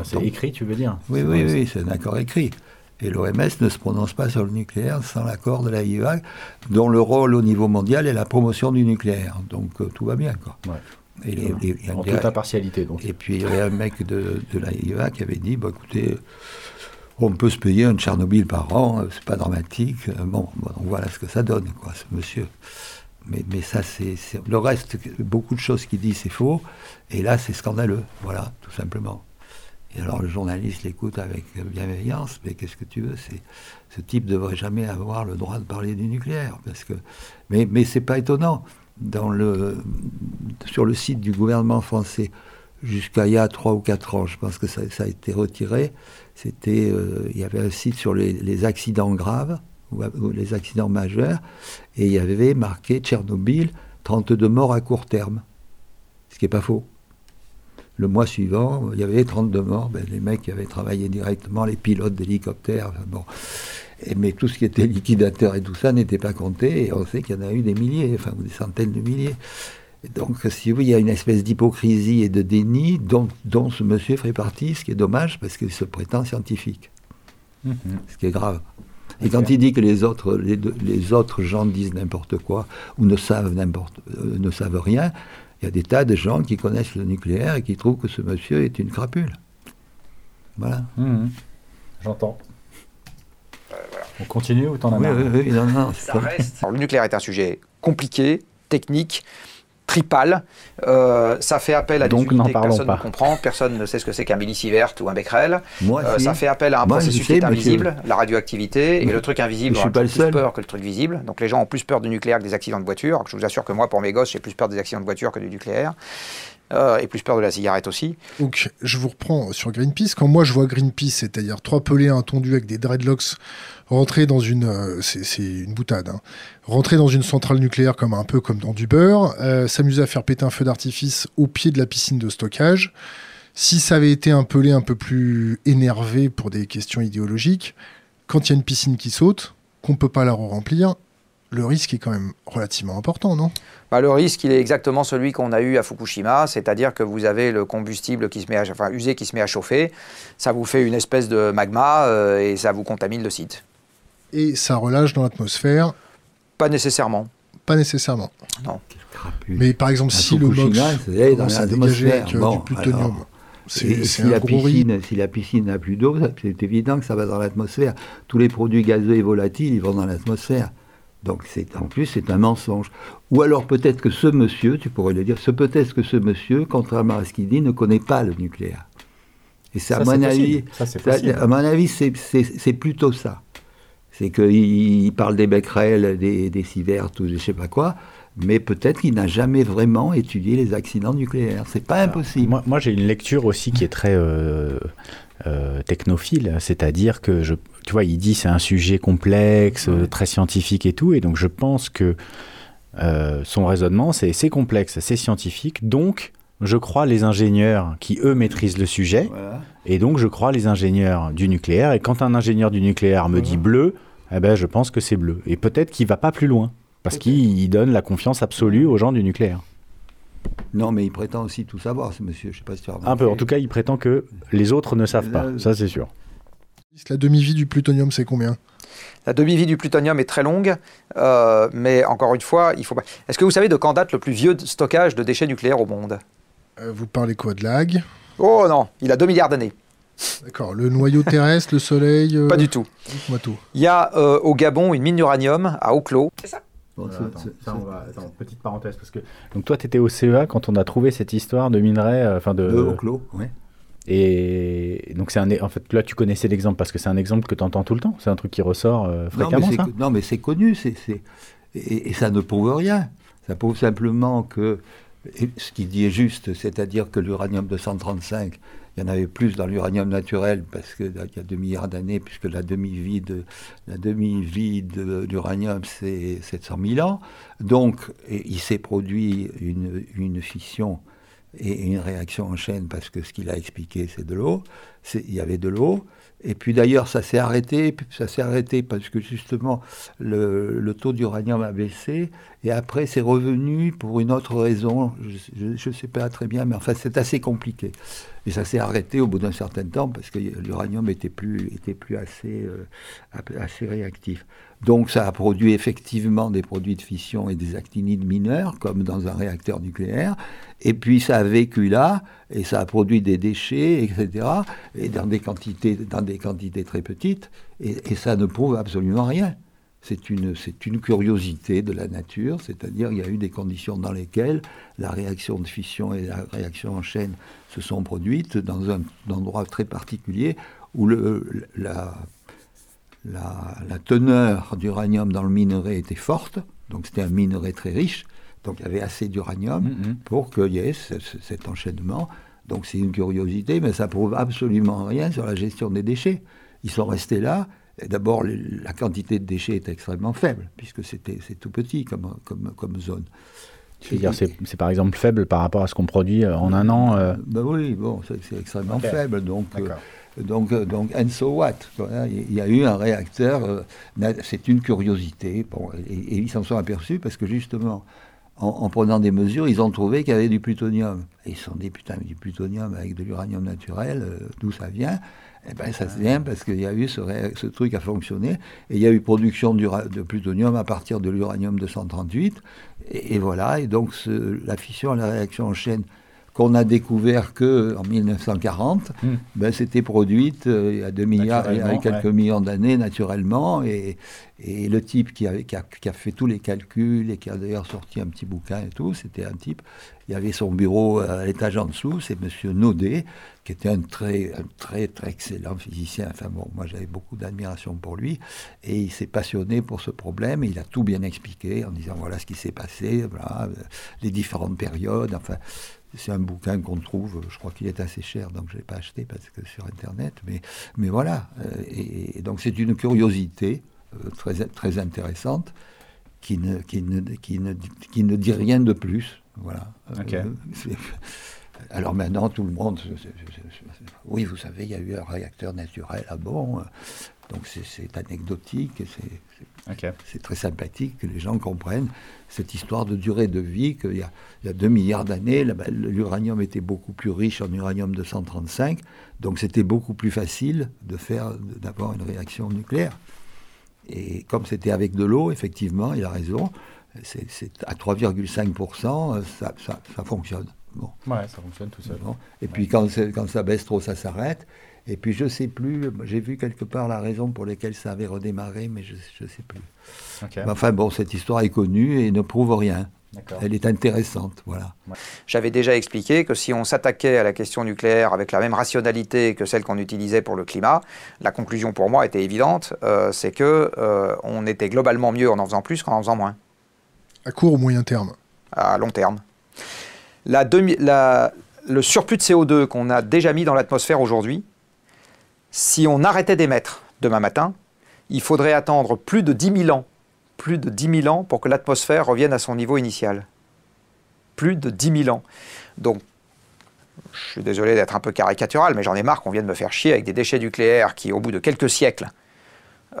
C'est écrit, tu veux dire? Oui, oui, oui, c'est un accord écrit. Et l'OMS ne se prononce pas sur le nucléaire sans l'accord de la IEA, dont le rôle au niveau mondial est la promotion du nucléaire. Donc euh, tout va bien. Quoi. Et en toute impartialité. Donc. Et puis il y avait un mec de, de la IEA qui avait dit bah, écoutez, on peut se payer un Tchernobyl par an, euh, c'est pas dramatique. Euh, bon, voilà ce que ça donne, quoi, ce monsieur. Mais, mais ça, c'est. Le reste, beaucoup de choses qu'il dit, c'est faux. Et là, c'est scandaleux. Voilà, tout simplement. Et alors le journaliste l'écoute avec bienveillance, mais qu'est-ce que tu veux c'est, Ce type ne devrait jamais avoir le droit de parler du nucléaire. Parce que, mais mais ce n'est pas étonnant. Sur le site du gouvernement français, jusqu'à il y a 3 ou 4 ans, je pense que ça, a été retiré, c'était, euh, il y avait un site sur les, accidents graves, les accidents majeurs, et il y avait marqué Tchernobyl, 32 morts à court terme. Ce qui n'est pas faux. Le mois suivant, il y avait 32 morts. Ben, les mecs qui avaient travaillé directement, les pilotes d'hélicoptères. bon. Mais tout ce qui était liquidateur et tout ça n'était pas compté. Et on sait qu'il y en a eu des milliers, enfin des centaines de milliers. donc, si oui, il y a une espèce d'hypocrisie et de déni dont, dont, ce monsieur fait partie, ce qui est dommage parce qu'il se prétend scientifique. Mm-hmm. Ce qui est grave. Et quand il dit que les autres, les, autres gens disent n'importe quoi ou ne savent, n'importe, euh, ne savent rien, il y a des tas de gens qui connaissent le nucléaire et qui trouvent que ce monsieur est une crapule. Voilà. Mmh. J'entends. On continue ou t'en as marre oui, oui, non, non, le nucléaire est un sujet compliqué, technique, tripale. Euh, ça fait appel à des Donc, unités que personne pas. ne comprend. Personne ne sait ce que c'est qu'un millisievert ou un becquerel. Moi, euh, ça fait appel à un processus qui est invisible, la radioactivité. Et le truc invisible, a plus peur que le truc visible. Donc les gens ont plus peur du nucléaire que des accidents de voiture. Je vous assure que moi, pour mes gosses, j'ai plus peur des accidents de voiture que du nucléaire. Euh, et plus peur de la cigarette aussi. Donc, je vous reprends sur Greenpeace. Quand moi je vois Greenpeace, c'est-à-dire trois pelés tondus avec des dreadlocks rentrer dans une, euh, c'est une boutade, hein. rentrer dans une centrale nucléaire comme un peu comme dans du beurre, euh, s'amuser à faire péter un feu d'artifice au pied de la piscine de stockage. Si ça avait été un pelé un peu plus énervé pour des questions idéologiques, quand il y a une piscine qui saute, qu'on peut pas la remplir, le risque est quand même relativement important, non? Bah, Le risque, il est exactement celui qu'on a eu à Fukushima, c'est-à-dire que vous avez le combustible qui se met à, enfin, usé qui se met à chauffer, ça vous fait une espèce de magma euh, et ça vous contamine le site. Et ça relâche dans l'atmosphère? Pas nécessairement. Pas nécessairement. Non. Mais par exemple, si le MOX commence à dégager avec euh, du plutonium, c'est si, la piscine, si la piscine n'a plus d'eau, c'est évident que ça va dans l'atmosphère. Tous les produits gazeux et volatiles, ils vont dans l'atmosphère. Donc en plus c'est un mensonge. Ou alors peut-être que ce monsieur, tu pourrais le dire, ce peut-être que ce monsieur, contrairement à ce qu'il dit, ne connaît pas le nucléaire. Et c'est à, mon avis, à mon avis, c'est plutôt ça. C'est qu'il parle des becquerels, des, des sieverts, ou je ne sais pas quoi, mais peut-être qu'il n'a jamais vraiment étudié les accidents nucléaires. C'est pas impossible. Moi, j'ai une lecture aussi qui est très euh, euh, technophile, c'est-à-dire que je, tu vois, il dit c'est un sujet complexe, très scientifique et tout, et donc je pense que euh, son raisonnement c'est c'est complexe, c'est scientifique, donc je crois les ingénieurs qui eux maîtrisent le sujet, et donc je crois les ingénieurs du nucléaire. Et quand un ingénieur du nucléaire me dit bleu, eh ben je pense que c'est bleu. Et peut-être qu'il va pas plus loin, parce qu'il donne la confiance absolue aux gens du nucléaire. Non, mais il prétend aussi tout savoir, ce monsieur. Je sais pas si tu as Un peu. En tout cas, il prétend que les autres ne savent pas. Ça, c'est sûr. La demi-vie du plutonium, c'est combien? La demi-vie du plutonium est très longue, euh, mais encore une fois, il faut pas. Est-ce que vous savez de quand date le plus vieux stockage de déchets nucléaires au monde? Euh, Vous parlez quoi de l'AG Oh non, il a 2 milliards d'années. D'accord. Le noyau terrestre, le soleil euh, Pas du tout. Dites-moi tout. Il y a au Gabon une mine d'uranium à Oclo. C'est ça? Petite parenthèse, parce que donc toi, tu étais au CEA quand on a trouvé cette histoire de minerai, enfin de. De Oclo, oui. Et donc, c'est un, en fait, là, tu connaissais l'exemple parce que c'est un exemple que tu entends tout le temps. C'est un truc qui ressort euh, fréquemment. Non, mais c'est connu. c'est et, ça ne prouve rien. Ça prouve simplement que ce qu'il dit est juste, c'est-à-dire que l'uranium 235, il y en avait plus dans l'uranium naturel parce qu'il y a 2 milliards d'années, puisque la demi-vie de, l'uranium, c'est 700 000 ans. Donc, il s'est produit une, une, fission et une réaction en chaîne parce que ce qu'il a expliqué, c'est de l'eau. Il y avait de l'eau. Et puis d'ailleurs, ça s'est arrêté, ça s'est arrêté parce que justement, le, taux d'uranium a baissé, et après, c'est revenu pour une autre raison, je ne sais pas très bien, mais enfin, c'est assez compliqué. Et ça s'est arrêté au bout d'un certain temps parce que l'uranium était plus, euh, assez réactif. Donc ça a produit effectivement des produits de fission et des actinides mineurs, comme dans un réacteur nucléaire. Et puis ça a vécu là, et ça a produit des déchets, etc., et dans des quantités très petites, et, ça ne prouve absolument rien. C'est une, c'est une curiosité de la nature, c'est-à-dire il y a eu des conditions dans lesquelles la réaction de fission et la réaction en chaîne se sont produites dans un, endroit très particulier où le, la, la, teneur d'uranium dans le minerai était forte, donc c'était un minerai très riche, donc il y avait assez d'uranium mm-hmm. pour qu'il y ait cet enchaînement. Donc c'est une curiosité, mais ça prouve absolument rien sur la gestion des déchets. Ils sont restés là. D'abord, la quantité de déchets est extrêmement faible, puisque c'est tout petit comme, comme, comme zone. C'est-à-dire, c'est, par exemple faible par rapport à ce qu'on produit euh, en un an euh ben Oui, bon, c'est, extrêmement faible. Donc, euh, donc, donc, and so what Il y a eu un réacteur, euh, c'est une curiosité. Bon, et, ils s'en sont aperçus parce que justement, en, prenant des mesures, ils ont trouvé qu'il y avait du plutonium. Et ils se sont dit, putain, mais du plutonium avec de l'uranium naturel, d'où ça vient? Eh bien, ça vient parce qu'il y a eu ce, truc a fonctionné. Et il y a eu production de plutonium à partir de l'uranium 238. Et, voilà, et donc la fission la réaction en chaîne qu'on a découvert que en 1940, hmm. ben, c'était produite euh, il y a 2 milliards, il y a quelques millions d'années naturellement, et, et, le type qui, avait, qui a, qui, a, fait tous les calculs et qui a d'ailleurs sorti un petit bouquin et tout, c'était un type, il y avait son bureau à l'étage en dessous, c'est Monsieur Naudet, qui était un très, un très, très excellent physicien. Enfin bon, moi j'avais beaucoup d'admiration pour lui, et il s'est passionné pour ce problème, et il a tout bien expliqué en disant voilà ce qui s'est passé, voilà, les différentes périodes, enfin c'est un bouquin qu'on trouve, je crois qu'il est assez cher, donc je ne l'ai pas acheté parce que sur Internet. Mais, mais voilà. Euh, et, donc c'est une curiosité euh, très, très intéressante qui ne, qui, ne, qui, ne, qui ne dit rien de plus. Voilà. Euh, alors maintenant, tout le monde. Oui, vous savez, il y a eu un réacteur naturel. Ah bon Donc c'est anecdotique. C'est très sympathique que les gens comprennent cette histoire de durée de vie, qu'il y, a, il y a 2 milliards d'années, l'uranium était beaucoup plus riche en uranium 235, donc c'était beaucoup plus facile de faire, d'avoir une réaction nucléaire. Et comme c'était avec de l'eau, effectivement, il a raison, c'est, à 3,5%, ça, ça, ça, fonctionne. Bon. Ouais, ça fonctionne tout seul. Et puis quand, quand ça baisse trop, ça s'arrête. Et puis je ne sais plus, j'ai vu quelque part la raison pour laquelle ça avait redémarré, mais je ne sais plus. Enfin bon, cette histoire est connue et ne prouve rien. Elle est intéressante, voilà. J'avais déjà expliqué que si on s'attaquait à la question nucléaire avec la même rationalité que celle qu'on utilisait pour le climat, la conclusion pour moi était évidente, euh, c'est que euh, on était globalement mieux en en faisant plus qu'en en faisant moins. À court ou moyen terme? À long terme. Le surplus de CO2 qu'on a déjà mis dans l'atmosphère aujourd'hui, si on arrêtait d'émettre demain matin, il faudrait attendre plus de 10 000 ans, plus de 10 000 ans pour que l'atmosphère revienne à son niveau initial. Plus de 10 000 ans. Donc, je suis désolé d'être un peu caricatural, mais j'en ai marre qu'on vienne me faire chier avec des déchets nucléaires qui, au bout de quelques siècles,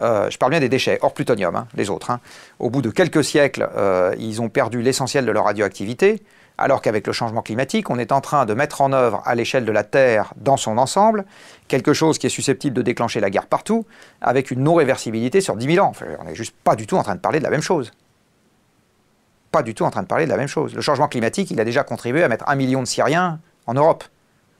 euh, je parle bien des déchets, hors plutonium, hein, les autres, hein, au bout de quelques siècles, euh, ils ont perdu l'essentiel de leur radioactivité alors qu'avec le changement climatique, on est en train de mettre en œuvre à l'échelle de la Terre dans son ensemble quelque chose qui est susceptible de déclencher la guerre partout, avec une non-réversibilité sur 10 000 ans. on n'est juste pas du tout en train de parler de la même chose. Pas du tout en train de parler de la même chose. Le changement climatique, il a déjà contribué à mettre un million de Syriens en Europe.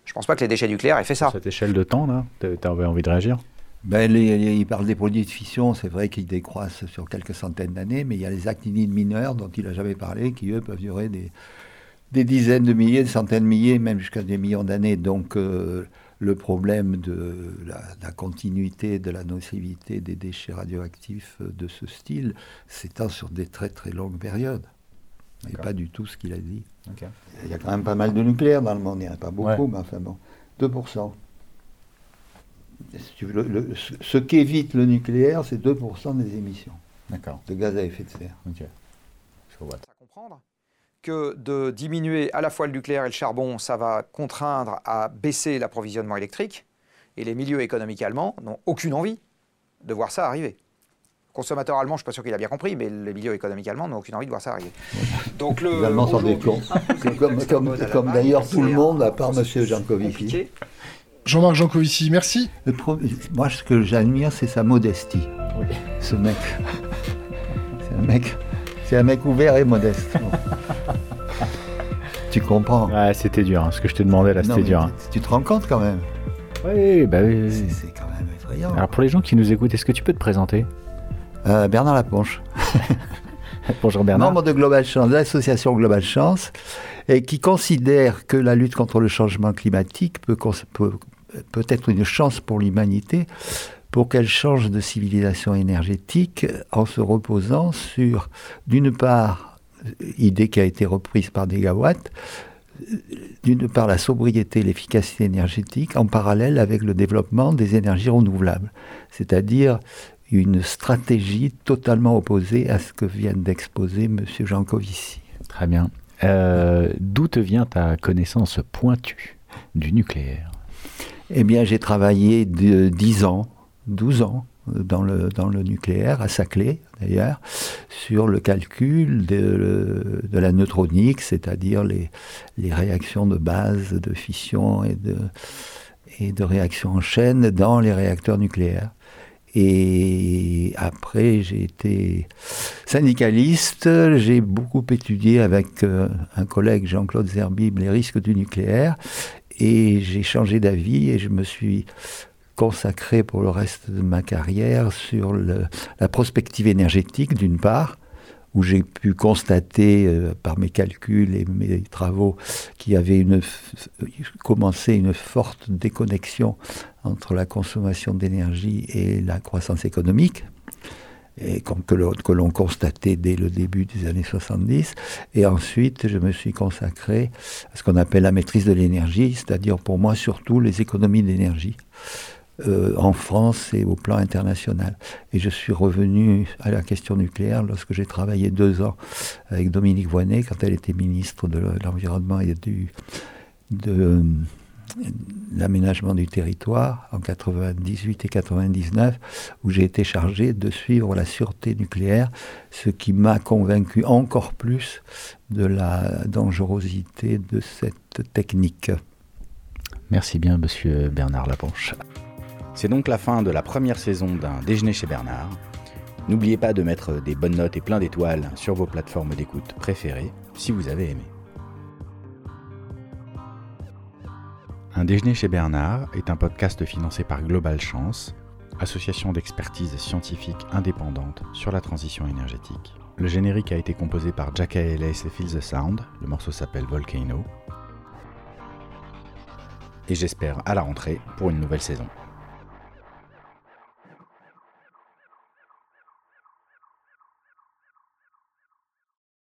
Je ne pense pas que les déchets nucléaires aient fait ça. cette échelle de temps, là, tu avais envie de réagir? Ben, il parle des produits de fission, c'est vrai qu'ils décroissent sur quelques centaines d'années, mais il y a les actinides mineurs dont il n'a jamais parlé, qui eux peuvent durer des, des dizaines de milliers, des centaines de milliers, même jusqu'à des millions d'années. Donc euh, le problème de la, continuité de la nocivité des déchets radioactifs de ce style s'étend sur des très très longues périodes. Et pas du tout ce qu'il a dit. Il y a quand même pas mal de nucléaire dans le monde, il n'y en a pas beaucoup, mais enfin bon, 2%. ce qu'évite le nucléaire, c'est 2% des émissions de gaz à effet de serre. Je vois. À comprendre que de diminuer à la fois le nucléaire et le charbon, ça va contraindre à baisser l'approvisionnement électrique, et les milieux économiques allemands n'ont aucune envie de voir ça arriver consommateur allemand, je ne suis pas sûr qu'il a bien compris, mais les milieux économiques allemands n'ont aucune envie de voir ça arriver. Donc le, les Allemands sont des cons. comme, d'ailleurs tout le monde, à part M. Jancovici. Jean-Marc Jancovici, merci. moi, ce que j'admire, c'est sa modestie. Ce mec. C'est un mec. C'est un mec ouvert et modeste. tu comprends Ouais, c'était dur. Hein. Ce que je te demandais là, c'était dur. Hein. Tu te rends compte quand même Oui, bah oui. C'est quand même effrayant. Alors pour les gens qui nous écoutent, est-ce que tu peux te présenter? Euh, Bernard Laponche. Bonjour Bernard. Membre de Global Chance, de l'association Global Chance, et qui considère que la lutte contre le changement climatique peut, peut, être une chance pour l'humanité pour qu'elle change de civilisation énergétique en se reposant sur, d'une part, idée qui a été reprise par Negawatt, d'une part la sobriété et l'efficacité énergétique en parallèle avec le développement des énergies renouvelables, c'est-à-dire une stratégie totalement opposée à ce que vient d'exposer M. Jancovici. Très bien. Euh, d'où te vient ta connaissance pointue du nucléaire? Eh bien, j'ai travaillé de 10 ans, 12 ans dans le, dans le nucléaire, à Saclay d'ailleurs, sur le calcul de, de la neutronique, c'est-à-dire les, les réactions de base, de fission et de, et de réactions en chaîne dans les réacteurs nucléaires. Et après, j'ai été syndicaliste. J'ai beaucoup étudié avec euh, un collègue, Jean-Claude Zerbib, les risques du nucléaire. Et j'ai changé d'avis et je me suis consacré pour le reste de ma carrière sur la prospective énergétique, d'une part, où j'ai pu constater euh, par mes calculs et mes travaux qu'il y avait une, commencé une forte déconnexion entre la consommation d'énergie et la croissance économique, que l'on constatait dès le début des années 70. Et ensuite, je me suis consacré à ce qu'on appelle la maîtrise de l'énergie, c'est-à-dire pour moi surtout les économies d'énergie. Euh, en France et au plan international. Et je suis revenu à la question nucléaire lorsque j'ai travaillé deux ans avec Dominique Voynet quand elle était ministre de l'Environnement et du, de euh, l'aménagement du territoire en 98 et 99, où j'ai été chargé de suivre la sûreté nucléaire, ce qui m'a convaincu encore plus de la dangerosité de cette technique. Merci bien, monsieur Bernard Laponche. C'est donc la fin de la première saison d'un Déjeuner chez Bernard. N'oubliez pas de mettre des bonnes notes et plein d'étoiles sur vos plateformes d'écoute préférées si vous avez aimé. Un Déjeuner chez Bernard est un podcast financé par Global Chance, association d'expertise scientifique indépendante sur la transition énergétique. Le générique a été composé par Jack Ellis et Feel the Sound, le morceau s'appelle Volcano. Et j'espère à la rentrée pour une nouvelle saison.